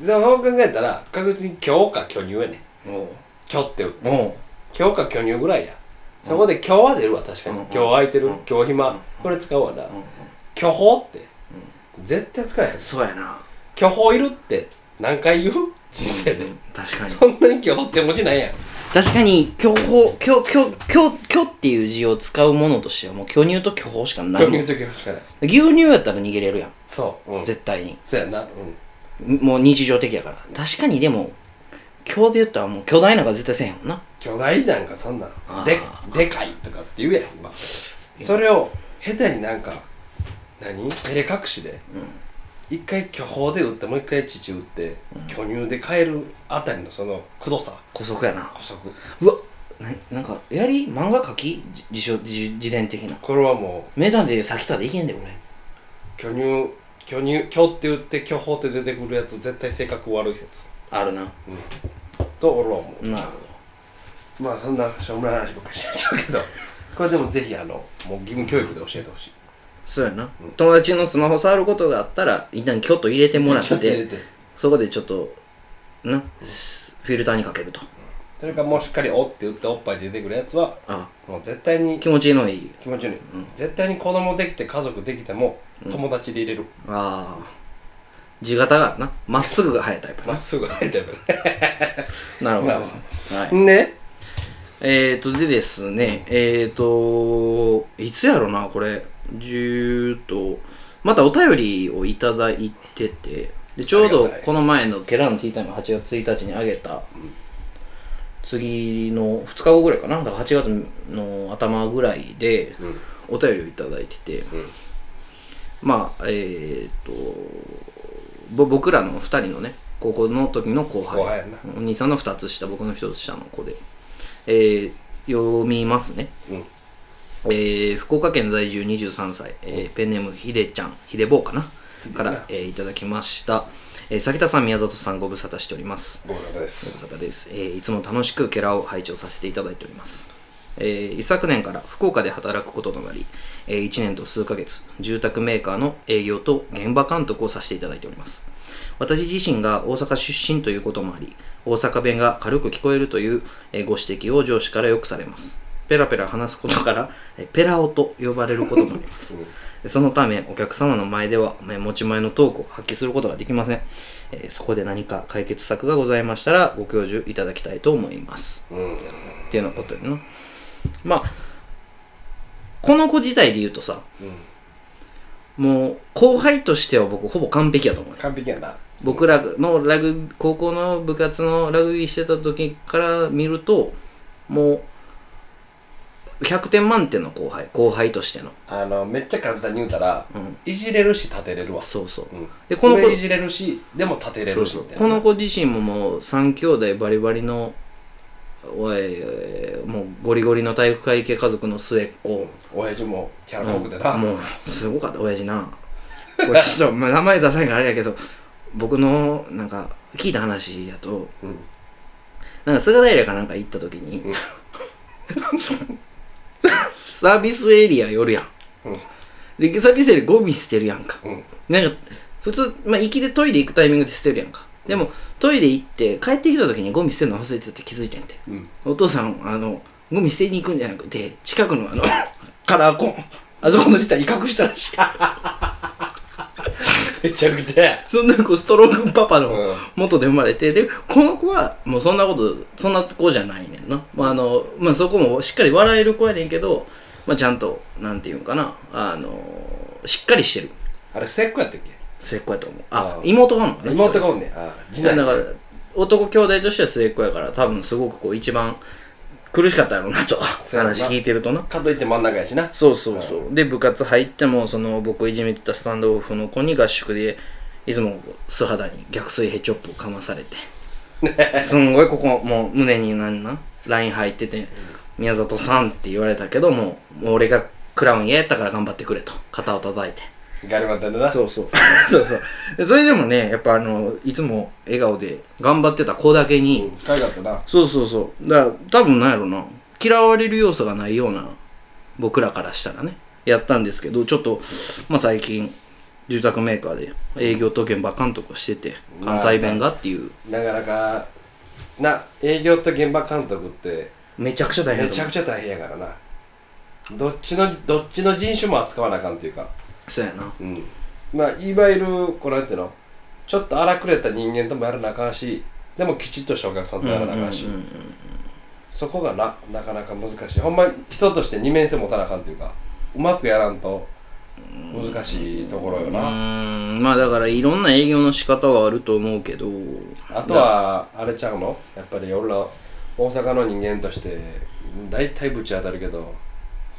Speaker 2: そう考えたら確実に今日か巨乳やね。
Speaker 1: おう。
Speaker 2: 今日って打って
Speaker 1: おう。
Speaker 2: 今日か巨乳ぐらいや。そこで今日は出るわ確かに。
Speaker 1: うん。
Speaker 2: 今日空いてる
Speaker 1: うん。
Speaker 2: 今日暇これ使うわな。巨峰って。絶対使えへん。
Speaker 1: そうやな。
Speaker 2: 巨峰いるって何回言う？人生で。
Speaker 1: うん。確かに。
Speaker 2: そんなに巨峰って文字ないやん。
Speaker 1: 確かに巨峰巨巨巨巨っていう字を使うものとしてはもう巨乳と巨峰しかないもん。
Speaker 2: 巨乳と巨峰しかない。
Speaker 1: 牛乳やったら逃げれるやん。
Speaker 2: そう。うん。
Speaker 1: 絶対に。
Speaker 2: そうやな。うん
Speaker 1: もう日常的やから。確かにでも巨で言ったらもう巨大なんか絶対せえへんもんな。
Speaker 2: 巨大なんかそんなのででかいとかって言うやん今それを下手になんか何？照れ隠しで。一回巨峰で打ってもう一回乳打って巨乳で変えるあたりのそのくどさ。
Speaker 1: 古速やな。
Speaker 2: 古速
Speaker 1: うわななんかやり？漫画描き？じ自称自自伝的な。
Speaker 2: これはも
Speaker 1: 目立で先たでいけんで俺。
Speaker 2: う巨乳巨乳巨って打って巨峰って出てくるやつ絶対性格悪い説。
Speaker 1: あるな。
Speaker 2: と俺は思う。
Speaker 1: なるほ
Speaker 2: まあそんなしょうもない話ばっかりしちゃうけど。これでもぜひあのもう義務教育で教えてほしい。
Speaker 1: そうやな、友達のスマホ触ることがあったら一旦キョッと入れてもらって
Speaker 2: て
Speaker 1: そこでちょっとなすフィルターにかけると
Speaker 2: それからもうしっかりおって打っておっぱい出てくるやつは
Speaker 1: あ
Speaker 2: もう絶対に
Speaker 1: 気持ちのいい。
Speaker 2: 気持ちいい、絶対に子供できて家族できても友達で入れる。
Speaker 1: ああ地形があるなまっすぐが生えたタイプ
Speaker 2: まっすぐ生えてる
Speaker 1: なるほど。
Speaker 2: まあ
Speaker 1: ですね、はい、
Speaker 2: ね。
Speaker 1: えーとでですねえーといつやろなこれ。10とまたお便りをいただいててでちょうど
Speaker 2: ありがたい。
Speaker 1: この前のケラのティータイム8月1日にあげた次の2日後ぐらいかな？だから8月の頭ぐらいでお便りをいただいてて、まあえーっとぼ僕らの2人のね高校の時の後輩。お兄さんの2つ下僕の1つ下の子で、えー読みますね、
Speaker 2: うん。
Speaker 1: えー福岡県在住23歳、えーペンネームひでちゃんひでぼうかな？から、えーいただきました、えー、崎田さん宮里さんご無沙汰しております。
Speaker 2: ご無沙汰です。
Speaker 1: ご無沙汰です、えーいつも楽しくケラを拝聴させていただいております、えー一昨年から福岡で働くこととなり、え1年と数ヶ月住宅メーカーの営業と現場監督をさせていただいております。私自身が大阪出身ということもあり大阪弁が軽く聞こえるという、えーご指摘を上司からよくされます。ペラペラ話すことから、えーペラオと呼ばれることもあります、そのためお客様の前ではえー持ち前のトークを発揮することができません、えーそこで何か解決策がございましたらご教授いただきたいと思います。
Speaker 2: うん
Speaker 1: っていうようなことやな。まあこの子自体で言うとさもう後輩としては僕ほぼ完璧やと思うよ
Speaker 2: 完璧やな。
Speaker 1: 僕らのラグ高校の部活のラグビーしてた時から見るともう100点満点の後輩後輩としての。
Speaker 2: あのめっちゃ簡単に言うたら、
Speaker 1: うん。
Speaker 2: いじれるし立てれるわ。
Speaker 1: そうそう。
Speaker 2: うん。
Speaker 1: でこの子
Speaker 2: 上いじれるしでも立てれる。しみたいな
Speaker 1: この子自身ももう3兄弟バリバリのおいもうゴリゴリの体育会系家族の末っ子。
Speaker 2: 親父もキャラ濃くてな、
Speaker 1: もうすごかった親父な。これちょっとまあ名前出さないからあれやけど僕のなんか聞いた話やと
Speaker 2: うん。
Speaker 1: なんか菅平かなんか行った時に、
Speaker 2: うん
Speaker 1: サービスエリア寄るやん。
Speaker 2: うん。
Speaker 1: でサービスエリアゴミ捨てるやんか。
Speaker 2: うん。
Speaker 1: なんか普通、まあ、行きでトイレ行くタイミングで捨てるやんか。でもトイレ行って帰ってきた時にゴミ捨てるの忘れてて気づいてんて。
Speaker 2: うん。
Speaker 1: お父さんあのゴミ捨てに行くんじゃなくて近くのあのカラーコーン。あそこの下に隠したらしい
Speaker 2: めちゃくちゃや。
Speaker 1: そんな子ストロングパパの
Speaker 2: うん。
Speaker 1: 元で生まれてでこの子はもうそんなことそんな子じゃないねんな、まああのまあ、そこもしっかり笑える子やねんけど、まあ、ちゃんとなんていうんかな。あのしっかりしてる。
Speaker 2: あれ末っ子やったっけ？
Speaker 1: 末っ子やと思う。あ
Speaker 2: あ
Speaker 1: 妹がおんのかな
Speaker 2: 妹がおんねん。あ次
Speaker 1: だ
Speaker 2: 男
Speaker 1: から男兄弟としては末っ子やから多分すごくこう一番苦しかったやろうなと。話聞いてるとな。
Speaker 2: かといって真ん中やしな。
Speaker 1: そうそうそう。で部活入ってもその僕いじめてたスタンドオフの子に合宿でいつも素肌に逆水ヘチョップをかまされて。すんごいここもう胸になんなんライン入ってて「宮里さん」って言われたけどももう俺がクラウン嫌やったから頑張ってくれと。肩を叩いて
Speaker 2: ガリバタでな。
Speaker 1: そうそう。そうそう。でそれでもねやっぱあのいつも笑顔で頑張ってた子だけに、
Speaker 2: うん可愛かったな。
Speaker 1: そうそうそう。だから多分なんやろな。嫌われる要素がないような僕らからしたらねやったんですけどちょっと、まあ、最近住宅メーカーで営業と現場監督をしてて関西弁がっていう。
Speaker 2: なかなかな営業と現場監督って
Speaker 1: めちゃくちゃ大変
Speaker 2: めちゃくちゃ大変やからな。どっちのどっちの人種も扱わなあかんというか
Speaker 1: そうやな。
Speaker 2: うん。まあいわゆるこれなんていうの？ちょっと荒くれた人間ともやらなあかんしでもきちっとしたお客さんとやらなあかんし、
Speaker 1: うんうんうん
Speaker 2: そこがななかなか難しい。ほんまに人として二面性持たなあかんというかうまくやらんと難しいところよ
Speaker 1: う
Speaker 2: な、
Speaker 1: ーん。まあだからいろんな営業の仕方はあると思うけど。
Speaker 2: あとはあれちゃうの？やっぱり俺ら大阪の人間として大体ぶち当たるけど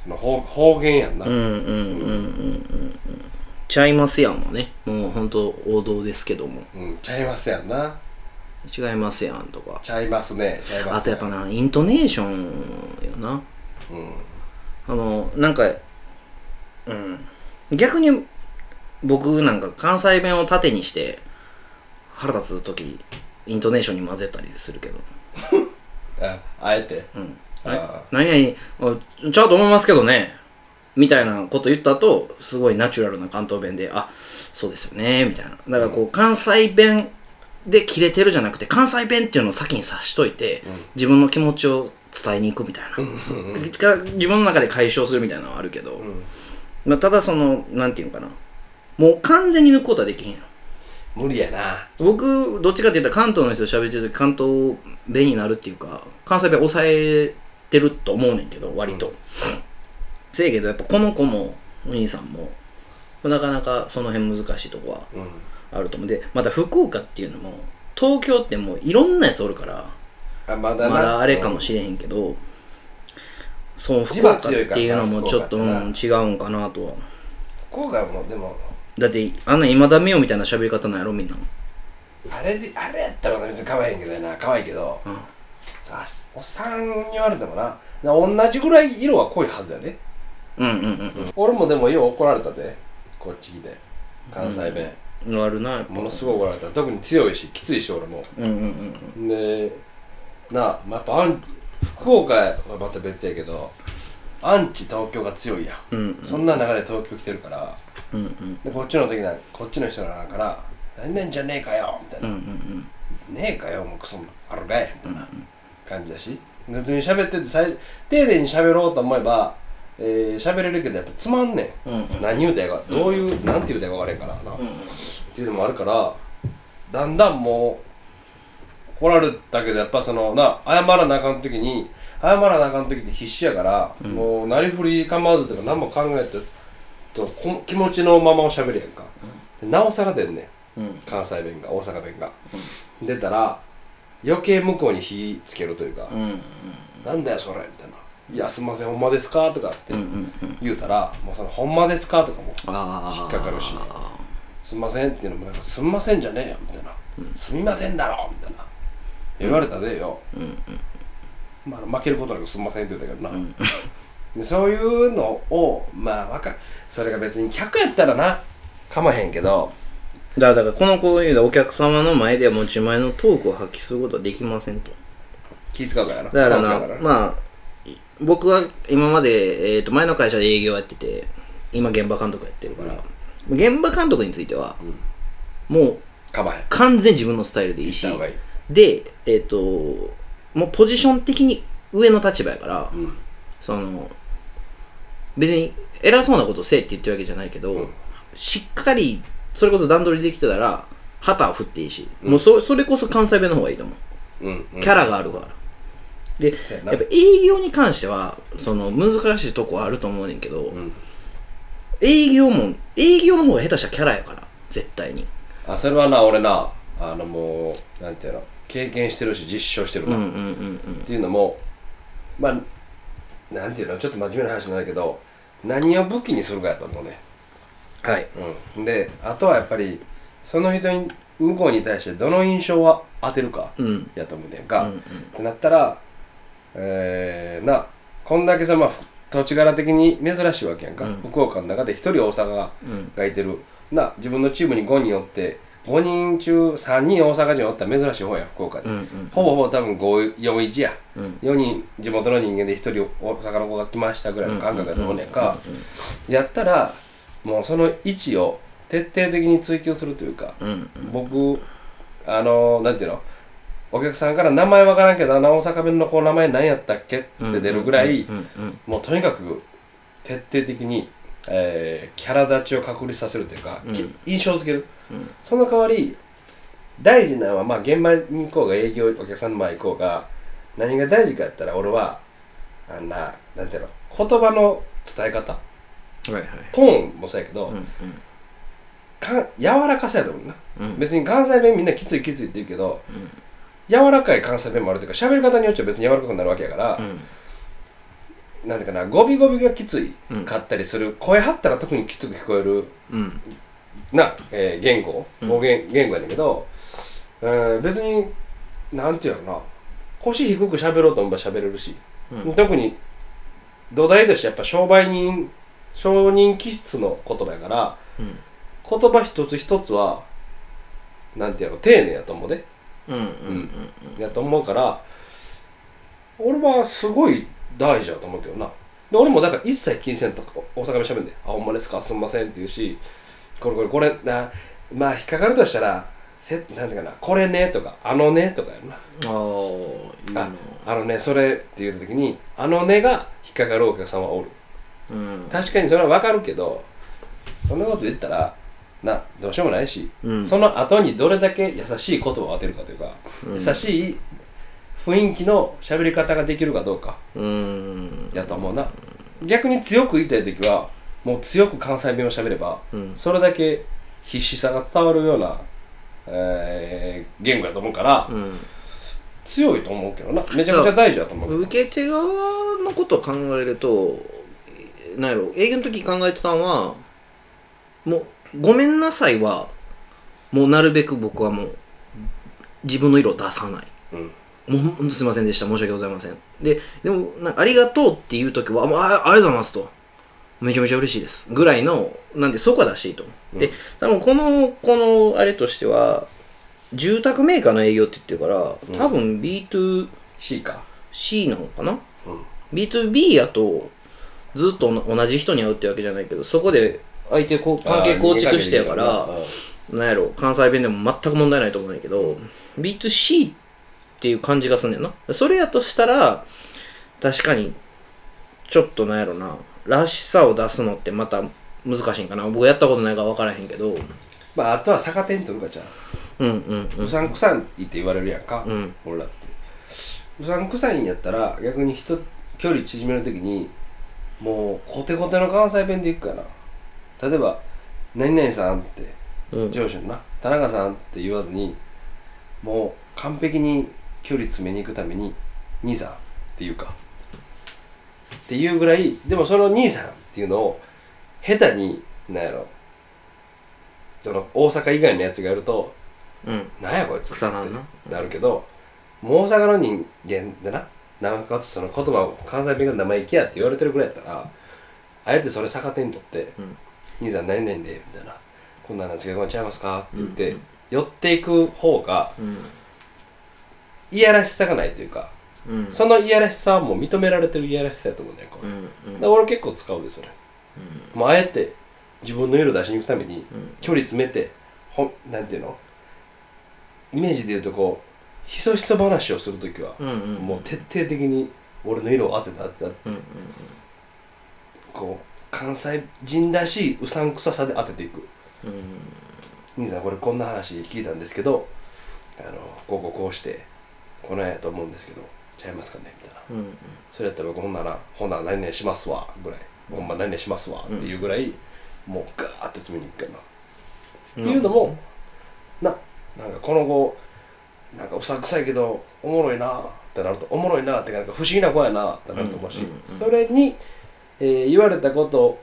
Speaker 2: その方方言やんな、
Speaker 1: うんうんうんうんうん。うんちゃいますやんはね。もう本当王道ですけども。
Speaker 2: うん、ちゃいますやんな。
Speaker 1: 違いますやんとか。
Speaker 2: ちゃいますねちゃいます
Speaker 1: あとやっぱなイントネーションよな。
Speaker 2: うん。
Speaker 1: あのなんかうん。逆に僕なんか関西弁を縦にして腹立つ時イントネーションに混ぜたりするけど。
Speaker 2: ああえて。
Speaker 1: うん。
Speaker 2: あ
Speaker 1: 何々あちゃうと思いますけどね。みたいなこと言った後すごいナチュラルな関東弁であそうですよね。みたいな。だからこう関西弁で切れてるじゃなくて関西弁っていうのを先にさしといて、自分の気持ちを伝えに行くみたいな、か自分の中で解消するみたいなのはあるけど、
Speaker 2: ん。
Speaker 1: まあ、ただそのなんていうのかな。もう完全に抜くことはできへんやん
Speaker 2: 無理やな。
Speaker 1: 僕どっちかって言ったら関東の人と喋ってる時関東弁になるっていうか関西弁抑えてると思うねんけど割と、せやけどやっぱこの子もお兄さんもなかなかその辺難しいとこは
Speaker 2: うん。
Speaker 1: あると思う。でまた福岡っていうのも東京ってもういろんなやつおるから
Speaker 2: あまだな。
Speaker 1: まだあれかもしれへんけど、その福岡っていうのもちょっと、違うんかなとは。
Speaker 2: 福岡はもうでも
Speaker 1: だってあんな今田美桜みたいな喋り方なんやろみんな
Speaker 2: あれであれやったらまだ別に可愛いんけどな。可愛いけど、
Speaker 1: うん。
Speaker 2: さおっさんに言われてもな。同じぐらい色は濃いはずやで、
Speaker 1: うんうん
Speaker 2: 俺もでもよう怒られたで。こっち来て。関西弁、
Speaker 1: うん。あるな
Speaker 2: ものすごい怒られた特に強いしきついし俺も
Speaker 1: うん。うん。うん。
Speaker 2: でなあ、まあ、やっぱアン福岡はまた別やけどアンチ東京が強いやん、
Speaker 1: うん。
Speaker 2: そん。な流れで東京来てるから
Speaker 1: うん。うん。
Speaker 2: でこっちの時なこっちの人らから「なん。なん。じゃねえかよ」みたいな
Speaker 1: うん。うん「
Speaker 2: ねえかよもうクソもあるかい」みたいな感じだし普通に喋ってて最丁寧に喋ろうと思えばえー、喋れるけどやっぱつまんねん、
Speaker 1: うんうん。
Speaker 2: 何言うたやかどういう、なんて言うたやか分からへんからな、
Speaker 1: うん
Speaker 2: っていうのもあるからだんだんもう来られたけどやっぱそのな謝らなあかん時に謝らなあかん時って必死やから、もうなりふり構わずとか何も考えてとこ気持ちのままを喋るやんか、でなおさら出んねん。
Speaker 1: うん。
Speaker 2: 関西弁が大阪弁が、出たら余計向こうに火つけるというか、
Speaker 1: うんうん
Speaker 2: なんだよそれみたいな「いやすんませんほんまですか?」とかって
Speaker 1: うんうんうん。
Speaker 2: 言うたら「もうそのほんまですか?」とかも
Speaker 1: ああ
Speaker 2: 引っかかるしすんませんっていうのもなんかすんませんじゃねえよみたいな、すみませんだろみたいな。言われたでよ、まあ負けることなくすんませんって言ったけどな、でそういうのをまあわかそれが別に客やったらなかまへんけど
Speaker 1: だからだからこのこういうお客様の前では持ち前のトークを発揮することはできませんと。
Speaker 2: 気使うからな。
Speaker 1: だから
Speaker 2: 頭使うから。
Speaker 1: なまあ僕は今まで、えー、と前の会社で営業やってて今現場監督やってるから、現場監督については、もう
Speaker 2: かまへん
Speaker 1: 完全自分のスタイルでいいし
Speaker 2: いい。
Speaker 1: でえっ、ともうポジション的に上の立場やから、
Speaker 2: うん。
Speaker 1: その別に偉そうなことせえって言ってるわけじゃないけど、
Speaker 2: うん。
Speaker 1: しっかりそれこそ段取りできてたら旗を振っていいし、もうそそれこそ関西弁の方がいいと思う。
Speaker 2: うんうん。
Speaker 1: キャラがあるから。で、
Speaker 2: そうやな。
Speaker 1: やっぱ営業に関しては、その難しいとこはあると思うねんけど、
Speaker 2: ん。
Speaker 1: 営業も、営業の方が下手したらキャラやから、絶対に。
Speaker 2: あそれはな俺なあのもうなんていうの経験してるし実証してるな、っ
Speaker 1: うんうんうん。
Speaker 2: ていうのもまあなんていうのちょっと真面目な話になるけど何を武器にするかやと思うね
Speaker 1: うん。はい。
Speaker 2: うん、であとはやっぱりその人に向こうに対してどの印象を当てるか
Speaker 1: うん。
Speaker 2: やと思うねんか、
Speaker 1: うんうん
Speaker 2: ってなったらえー、なこんだけさまあふ土地柄的に珍しいわけやんか、
Speaker 1: うん
Speaker 2: 福岡の中で一人大阪
Speaker 1: うん。
Speaker 2: がいてるな自分のチームに5人おって5人中3人大阪人おったら珍しい方や福岡で、
Speaker 1: うんうん。
Speaker 2: ほぼほぼ多分541や
Speaker 1: うん。
Speaker 2: 4人地元の人間で1人大阪の子が来ましたぐらいの感覚やと思うねんか、やったらもうその位置を徹底的に追求するというか、
Speaker 1: うんうん。
Speaker 2: 僕あのなんていうの？お客さんから名前わからんけどあの大阪弁の子名前何やったっけって出るぐらいもうとにかく徹底的に、えーキャラ立ちを確立させるというか、き
Speaker 1: うん。
Speaker 2: 印象づける、
Speaker 1: うん。
Speaker 2: その代わり大事なのはまあ現場に行こうが営業お客さんの前行こうが何が大事かやったら俺はあんななんていうの？言葉の伝え方
Speaker 1: はいはい。
Speaker 2: トーンもそうやけど、
Speaker 1: うん
Speaker 2: か柔らかさやと思うな、
Speaker 1: うん。
Speaker 2: 別に関西弁みんなきついきついって言うけど、柔らかい関西弁もあるというか喋り方によっちゃ別に柔らかくなるわけやから、
Speaker 1: うん。
Speaker 2: なんていうかな語尾語尾がきつい
Speaker 1: うん。
Speaker 2: かったりする、声張ったら特にきつく聞こえる
Speaker 1: うん。
Speaker 2: な、えー言語
Speaker 1: うん。
Speaker 2: 語言言語やねんけど、えー別になんていうのな腰低く喋ろうと思えば喋れるし、
Speaker 1: うん。
Speaker 2: 特に土台としてやっぱ商売人商人気質の言葉やから
Speaker 1: うん。
Speaker 2: 言葉一つ一つはなんていうの丁寧やと思うで、
Speaker 1: うん。うん。うん。
Speaker 2: やと思うから俺はすごい大事だと思うけどな。で俺もだから一切気にせんとか大阪弁しゃべんで「あほんまですか？すんません」って言うし「これこれこれなまあ引っかかるとしたらせなんていうかなこれね」とか「あのね」とかやるな。
Speaker 1: ああいうの。
Speaker 2: ああのねそれって言うた時に「あのね」が引っかかるお客さんはおる
Speaker 1: うん。
Speaker 2: 確かにそれは分かるけどそんなこと言ったらなどうしようもないし、
Speaker 1: うん。
Speaker 2: その後にどれだけ優しい言葉を当てるかというか、
Speaker 1: うん。
Speaker 2: 優しい雰囲気の喋り方ができるかどうか
Speaker 1: うん。
Speaker 2: やと思うな。逆に強く言いたい時はもう強く関西弁を喋れば、
Speaker 1: うん。
Speaker 2: それだけ必死さが伝わるような、えー言語やと思うから、
Speaker 1: うん。
Speaker 2: 強いと思うけどな。めちゃくちゃ大事だと思う
Speaker 1: 受け手側のことを考えるとなんやろ営業の時考えてたのはもう「ごめんなさい」はもうなるべく僕はもう自分の色を出さない。
Speaker 2: うん。
Speaker 1: もうすいませんでした。申し訳ございません。ででもなんかありがとうっていう時はあありがとうございますと。めちゃめちゃ嬉しいです。ぐらいのなんでそこは出していいと。思う、で多分このこのあれとしては住宅メーカーの営業って言ってるから多分 B2C
Speaker 2: C か。
Speaker 1: なのかな、
Speaker 2: うん。
Speaker 1: B2B やとずっと同じ人に会うってわけじゃないけどそこで相手こう関係構築してやからなんやろ関西弁でも全く問題ないと思うんやけど B2C っていう感じがすんねんな。それやとしたら確かにちょっとなんやろならしさを出すのってまた難しいんかな。僕やったことないから分からへんけど。
Speaker 2: まああとは逆手に取るかじゃあ。
Speaker 1: うんうんうん。
Speaker 2: うさんくさいって言われるやんか、
Speaker 1: うん。
Speaker 2: 俺らって。うさんくさいんやったら逆に人距離縮めるときにもうコテコテの関西弁でいくかな。例えば「何々さん」って
Speaker 1: うん。
Speaker 2: 上司のな「田中さん」って言わずにもう完璧に距離詰めに行くために「兄さん」っていうか。っていうぐらいでもその兄さんっていうのを下手になんやろ。その大阪以外のやつがやると
Speaker 1: うん。
Speaker 2: なんやこいつってなるけどもう大阪の人間でな生かつその言葉を関西弁が生意気やって言われてるぐらいやったらあえてそれ逆手にとって
Speaker 1: うん「
Speaker 2: 兄さん何々で」みたいな「こんなん違うちゃいますか?」って言って、寄っていく方が
Speaker 1: うん。
Speaker 2: いやらしさがないというか
Speaker 1: うん。
Speaker 2: そのいやらしさはもう認められてるいやらしさやと思うんだよこれ、
Speaker 1: うん
Speaker 2: だ
Speaker 1: うん。
Speaker 2: から俺結構使うでそれ、もうあえて自分の色出しに行くために距離詰めてほんなんていうの？イメージで言うとこうひそひそ話をするときは、
Speaker 1: うんうん
Speaker 2: もう徹底的に俺の色を当てた当てた
Speaker 1: うんうん
Speaker 2: こう関西人らしいうさんくささで当てていく。
Speaker 1: うん
Speaker 2: 兄さんこれこんな話聞いたんですけどあのこうこうこうしてこのやと思うんですけどちゃいますかね？みたいな。
Speaker 1: うん
Speaker 2: それやったら僕ほんならほんなら何々しますわぐらい。ほんま何々しますわっていうぐらい、もうガーって詰めに行くかな、っていうのもななんかこの子なんかうさんくさいけどおもろいなってなるとおもろいなってなんか不思議な子やなってなると思うし、
Speaker 1: うんうんうん
Speaker 2: それに、えー言われたこと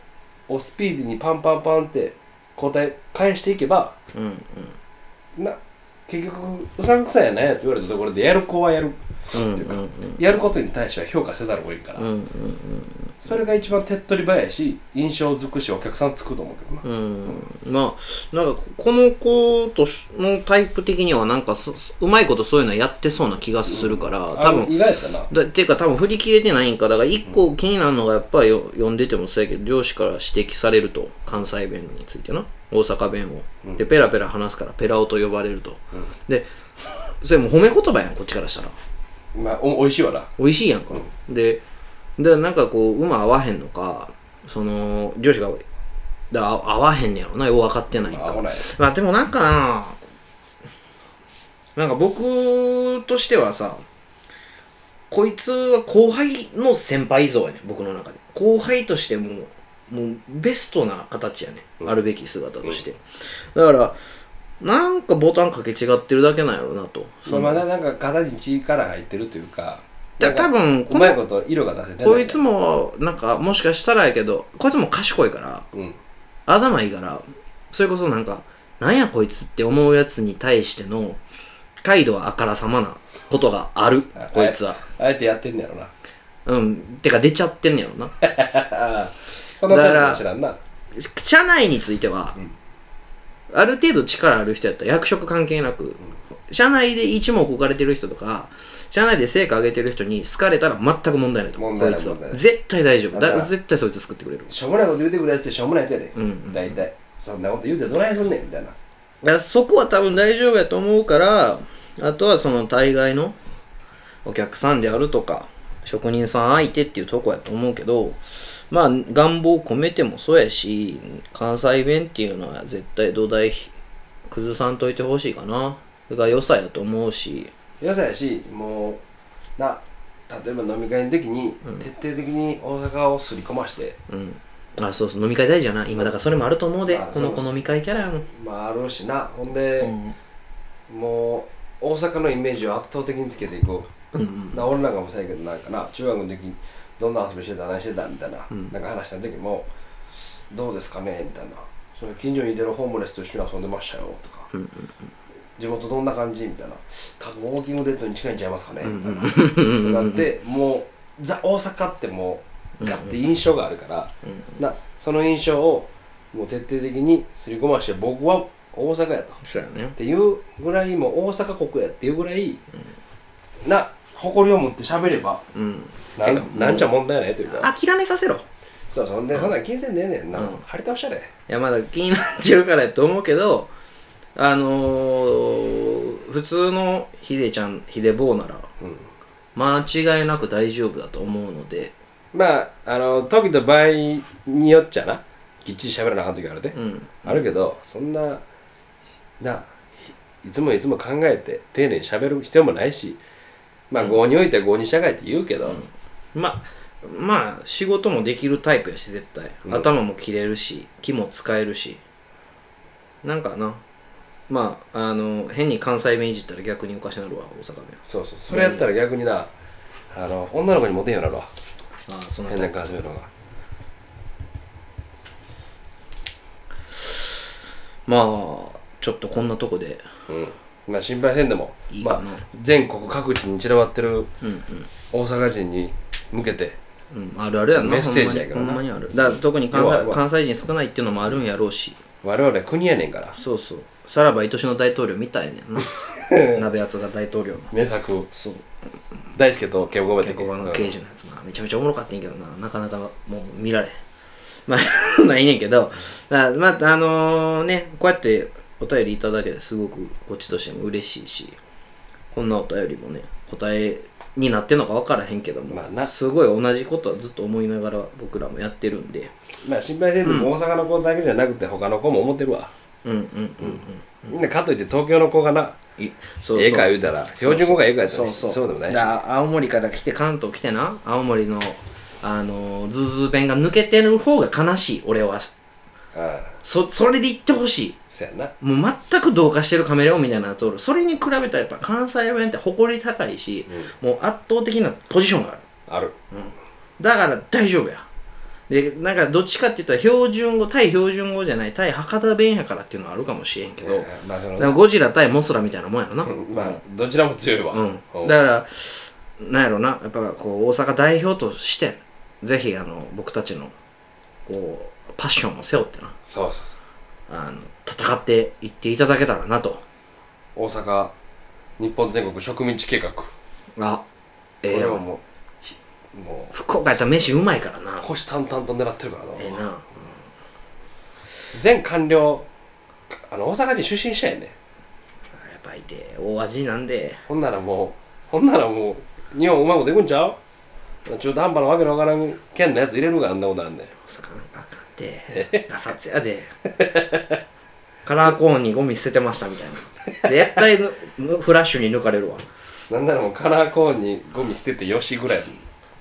Speaker 2: をスピーディーにパンパンパンって答え返していけば
Speaker 1: うんうん。
Speaker 2: な結局うさんくさいやなやって言われたところでやる子はやる
Speaker 1: うん
Speaker 2: っていうやることに対しては評価せざるを得んから、それが一番手っ取り早いし印象づくしお客さんつくと思うけどな、
Speaker 1: うんまあなんかこの子としのタイプ的にはなんかそうまいことそういうのやってそうな気がするから、多
Speaker 2: あの
Speaker 1: 分
Speaker 2: 意外やったな。
Speaker 1: だっていうか多分振り切れてないんか。だから一個気になるのがやっぱりよ読んでてもそうやけど上司から指摘されると関西弁についてな。大阪弁を、でペラペラ話すからペラオと呼ばれると、でそれもう褒め言葉やんこっちからしたら
Speaker 2: まあおおいしいわな。
Speaker 1: 美味しいやんか、ででなんかこう馬合わへんのかその上司がだ合合わへんねやろなよう分かってないんか。
Speaker 2: まあほない。
Speaker 1: まあでもなんかななんか僕としてはさこいつは後輩の先輩像やね僕の中で。後輩としてもうもうベストな形やね、あるべき姿として、だからなんかボタンかけ違ってるだけなんやろうなと。
Speaker 2: そまだなんか肩に力入ってるというか
Speaker 1: じゃあ多分
Speaker 2: うまいこと色が出せてない。
Speaker 1: こいつもなんかもしかしたらやけどこいつも賢いから
Speaker 2: うん。
Speaker 1: 頭いいからそれこそなんかなんやこいつって思うやつに対しての態度はあからさまなことがある
Speaker 2: あ
Speaker 1: こいつは。
Speaker 2: あえてやってんねやろな。
Speaker 1: うん。てか出ちゃってんねやろな。
Speaker 2: そのタイプから
Speaker 1: 社内については、ある程度力ある人やったら役職関係なく、社内で一目置かれてる人とか社内で成果上げてる人に好かれたら全く問題ないと
Speaker 2: 問題ない
Speaker 1: こいつは。
Speaker 2: 問題ない。
Speaker 1: 絶対大丈夫。
Speaker 2: だから
Speaker 1: だ絶対そいつ救ってくれる。
Speaker 2: しょうもないこと言うてくるやつってしょうもないやつやで、
Speaker 1: うんうん。
Speaker 2: 大体。そんなこと言うてどないすんねんみたいな。
Speaker 1: だからそこは多分大丈夫やと思うからあとはその大概のお客さんであるとか職人さん相手っていうとこやと思うけどまあ願望込めてもそうやし関西弁っていうのは絶対土台崩さんといてほしいかな。それが良さやと思うし。
Speaker 2: よさやしもうな例えば飲み会の時に、徹底的に大阪をすり込まして。
Speaker 1: うん。あそうそう飲み会大事やな。今だからそれもあると思うで。
Speaker 2: あ
Speaker 1: この子飲み会キャラやもん。
Speaker 2: まああるしな。ほんで、
Speaker 1: うん。
Speaker 2: もう大阪のイメージを圧倒的につけていこう、
Speaker 1: うんうん。
Speaker 2: だから俺なんかもそうやけどなんかな中学の時どんな遊びしてた何してたみたいな、
Speaker 1: うん。
Speaker 2: なんか話した時もどうですかねみたいな。その近所にいてるホームレスと一緒に遊んでましたよとか、
Speaker 1: うんうん
Speaker 2: 地元どんな感じみたいな。多分ウォーキングデッドに近いんちゃいますかねみたいな、
Speaker 1: うん
Speaker 2: とかってもうザ大阪ってもうガッて印象があるから、
Speaker 1: うん
Speaker 2: なその印象をもう徹底的にすり込まして僕は大阪やと。っ
Speaker 1: そうやね。
Speaker 2: ていうぐらいもう大阪国やっていうぐらい、な誇りを持って喋れば。
Speaker 1: うん。
Speaker 2: なんなんちゃ問題ないというか。
Speaker 1: 諦めさせろ。
Speaker 2: そうそんでそんなん気にせんでええねんな、
Speaker 1: うん。
Speaker 2: 張り倒したで
Speaker 1: いやまだ気になってるからやと思うけどあのー、普通のヒデちゃんヒデボーなら
Speaker 2: うん。
Speaker 1: 間違いなく大丈夫だと思うので。
Speaker 2: まああの時と場合によっちゃな。きっちり喋らなあかん時あるで、
Speaker 1: うん。
Speaker 2: あるけどそんなないつもいつも考えて丁寧に喋る必要もないしまあ合においては合に従いって言うけど、
Speaker 1: まあまあ仕事もできるタイプやし絶対、
Speaker 2: うん。
Speaker 1: 頭も切れるし気も使えるし。なんかな。まああの変に関西弁いじったら逆におかしなるわ大阪弁
Speaker 2: そうそう。それやったら逆になあの女の子にモテんようになるわ。
Speaker 1: ああそんな
Speaker 2: 変なの方が。
Speaker 1: まあちょっとこんなとこで。
Speaker 2: うんまあ心配せんでもまあ、全国各地に散らばってる
Speaker 1: うん
Speaker 2: 大阪人に向けて
Speaker 1: うん、うん、あるあるやんな
Speaker 2: メッセージやけどな。
Speaker 1: ほんまに。ある。だ特に関西関西人少ないっていうのもあるんやろうし。
Speaker 2: 我々は国やねんから。
Speaker 1: そうそう。さらば愛しの大統領みたいねんな。鍋やつが大統領の。
Speaker 2: 名作
Speaker 1: そう。
Speaker 2: 大輔とケンゴメ
Speaker 1: 結構あの刑事のやつな。めちゃめちゃおもろかったんやけどな。なかなかもう見られへん。まあ ないねんけど。だまああのねこうやってお便りいただけですごくこっちとしても嬉しいしこんなお便りもね答えになってんのか分からへんけども、
Speaker 2: まあな。
Speaker 1: すごい同じことはずっと思いながら僕らもやってるんで。
Speaker 2: まあ心配せんでも大阪の子だけじゃなくて他の子も思ってるわ。
Speaker 1: うんうんうん
Speaker 2: みんなかといって東京の子がな
Speaker 1: うんいそう。
Speaker 2: ええか言うたら標準語がええか言うたら
Speaker 1: そうそう。
Speaker 2: そうでもないし。
Speaker 1: だから青森から来て関東来てな青森のあのーズーズー弁が抜けてる方が悲しい俺はそそれで言ってほしい。
Speaker 2: そやな。
Speaker 1: もう全く同化してるカメレオンみたいなやつおるそれに比べたらやっぱ関西弁って誇り高いし、もう圧倒的なポジションがある。
Speaker 2: ある。
Speaker 1: だから大丈夫や。でなんかどっちかって言ったら標準語対標準語じゃない対博多弁やからっていうのはあるかもしれんけど、だ
Speaker 2: まあその
Speaker 1: からゴジラ対モスラみたいなもんやろな、
Speaker 2: まあどちらも強いわ
Speaker 1: うん。
Speaker 2: うん。
Speaker 1: だからなんやろな。やっぱこう大阪代表としてぜひあの僕たちのこうパッションを背負ってな。
Speaker 2: そうそうそう。
Speaker 1: あの戦っていっていただけたらなと。
Speaker 2: 大阪日本全国植民地計画。こ
Speaker 1: あええ。
Speaker 2: れはもうひもう
Speaker 1: 福岡やったら飯うまいからな。
Speaker 2: 虎視眈々と狙ってるからな。
Speaker 1: ええな。
Speaker 2: 全官僚あの大阪人出身者やね。
Speaker 1: やっぱいて大味なんで。
Speaker 2: ほんならもうほんならもう日本うまいこといくんちゃう？中途半端なわけのわからん県のやつ入れるがあんなことなんだよ
Speaker 1: 大阪なんかあかんてガサツやで。カラーコーンにゴミ捨ててましたみたいな。絶対フラッシュに抜かれるわ。
Speaker 2: なんならもうカラーコーンにゴミ捨ててよしぐらい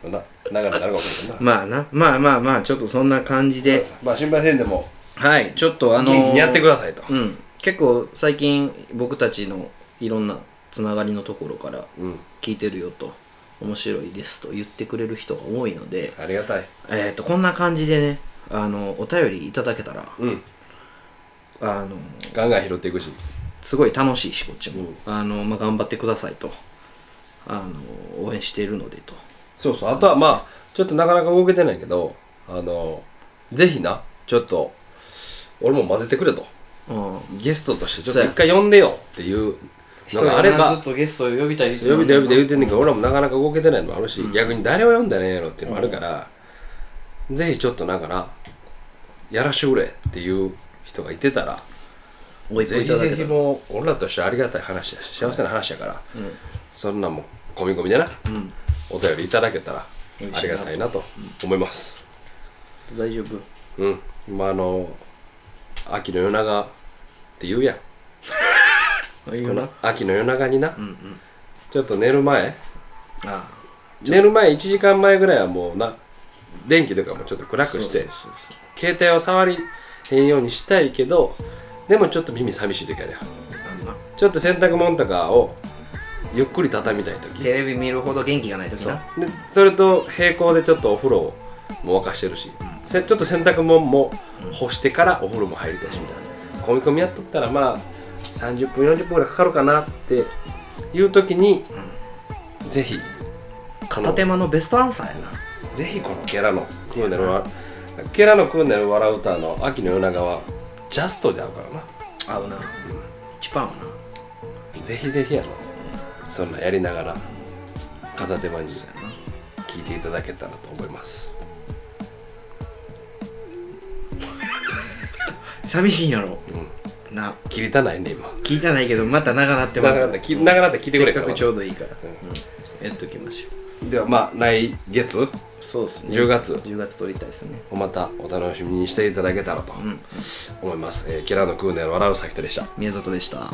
Speaker 2: のな流れになるかもしれんな。
Speaker 1: まあな。まあまあまあちょっとそんな感じで。
Speaker 2: まあ心配せんでも。
Speaker 1: はいちょっとあの
Speaker 2: 元気にやってくださいと。
Speaker 1: うん。結構最近僕たちのいろんなつながりのところから
Speaker 2: うん。
Speaker 1: 聞いてるよと面白いですと言ってくれる人が多いので、
Speaker 2: ありがたい。
Speaker 1: えー、とこんな感じでねあのお便りいただけたら
Speaker 2: うん。
Speaker 1: あの
Speaker 2: ガンガン拾っていくし。
Speaker 1: すごい楽しいしこっちも、あのまあ、頑張ってくださいと。あの応援しているのでと。
Speaker 2: そうそう。あとはまあちょっとなかなか動けてないけどあのぜひなちょっと俺も混ぜてくれと。
Speaker 1: うん。
Speaker 2: ゲストとしてちょっと一回呼んでよっていうのがあれば
Speaker 1: ずっとゲストを呼びたい
Speaker 2: 呼びて呼びて言うてんねんけど俺らもなかなか動けてないのもあるし、逆に誰を呼んだらええんやろっていうのもあるから、ぜひちょっとなんかなやらしてくれっていう人がいてたら
Speaker 1: おい
Speaker 2: ぜひぜひもう俺らとしてはありがたい話やし幸せな話やから、そんなんも込み込みでな、
Speaker 1: ん。
Speaker 2: お便りいただけたらありがたいなと思います。
Speaker 1: 大丈夫。
Speaker 2: うん、まああの秋の夜長って言うやん。秋の夜長にな、
Speaker 1: うんうん。
Speaker 2: ちょっと寝る前。
Speaker 1: あ
Speaker 2: 寝る前1時間前ぐらいはもうな電気とかもちょっと暗
Speaker 1: あ
Speaker 2: くして
Speaker 1: そうそうそう
Speaker 2: 携帯を触りへんようにしたいけどでもちょっと耳寂しい時あるやちょっと洗濯物とかをゆっくり畳みたい時。
Speaker 3: テレビ見るほど元気がない時
Speaker 2: そう。
Speaker 3: な
Speaker 2: でそれと並行でちょっとお風呂も沸かしてるし、せちょっと洗濯物も干してからお風呂も入りたいしみたいな。込み込みやっとったらまあ30分40分ぐらいかかるかなっていう時に、ぜひ
Speaker 3: 片手間のベストアンサーやな。
Speaker 2: ぜひこのゲラのクーネルはゲラのクーネル笑う歌の秋の夜長はジャストで合うからな。
Speaker 3: 合うな、一番合うな。
Speaker 2: ぜひぜひやな。そんなやりながら片手間に聞いていただけたらと思います。
Speaker 3: 寂しいんやろ、な。
Speaker 2: 切りたないね今。
Speaker 3: 聞いたないけどまた長なっても
Speaker 2: 長なったき長なったら聞いてくれ
Speaker 3: せっかくち
Speaker 2: ょ
Speaker 3: ょうどいいから、うん。やっときましょう
Speaker 2: ではまあ来月？
Speaker 3: そうですね。
Speaker 2: 10月
Speaker 3: ？10月撮りたいですね。
Speaker 2: またお楽しみにしていただけたらと思います、えーキラのクーネル笑うさきとでした。
Speaker 3: 宮里でした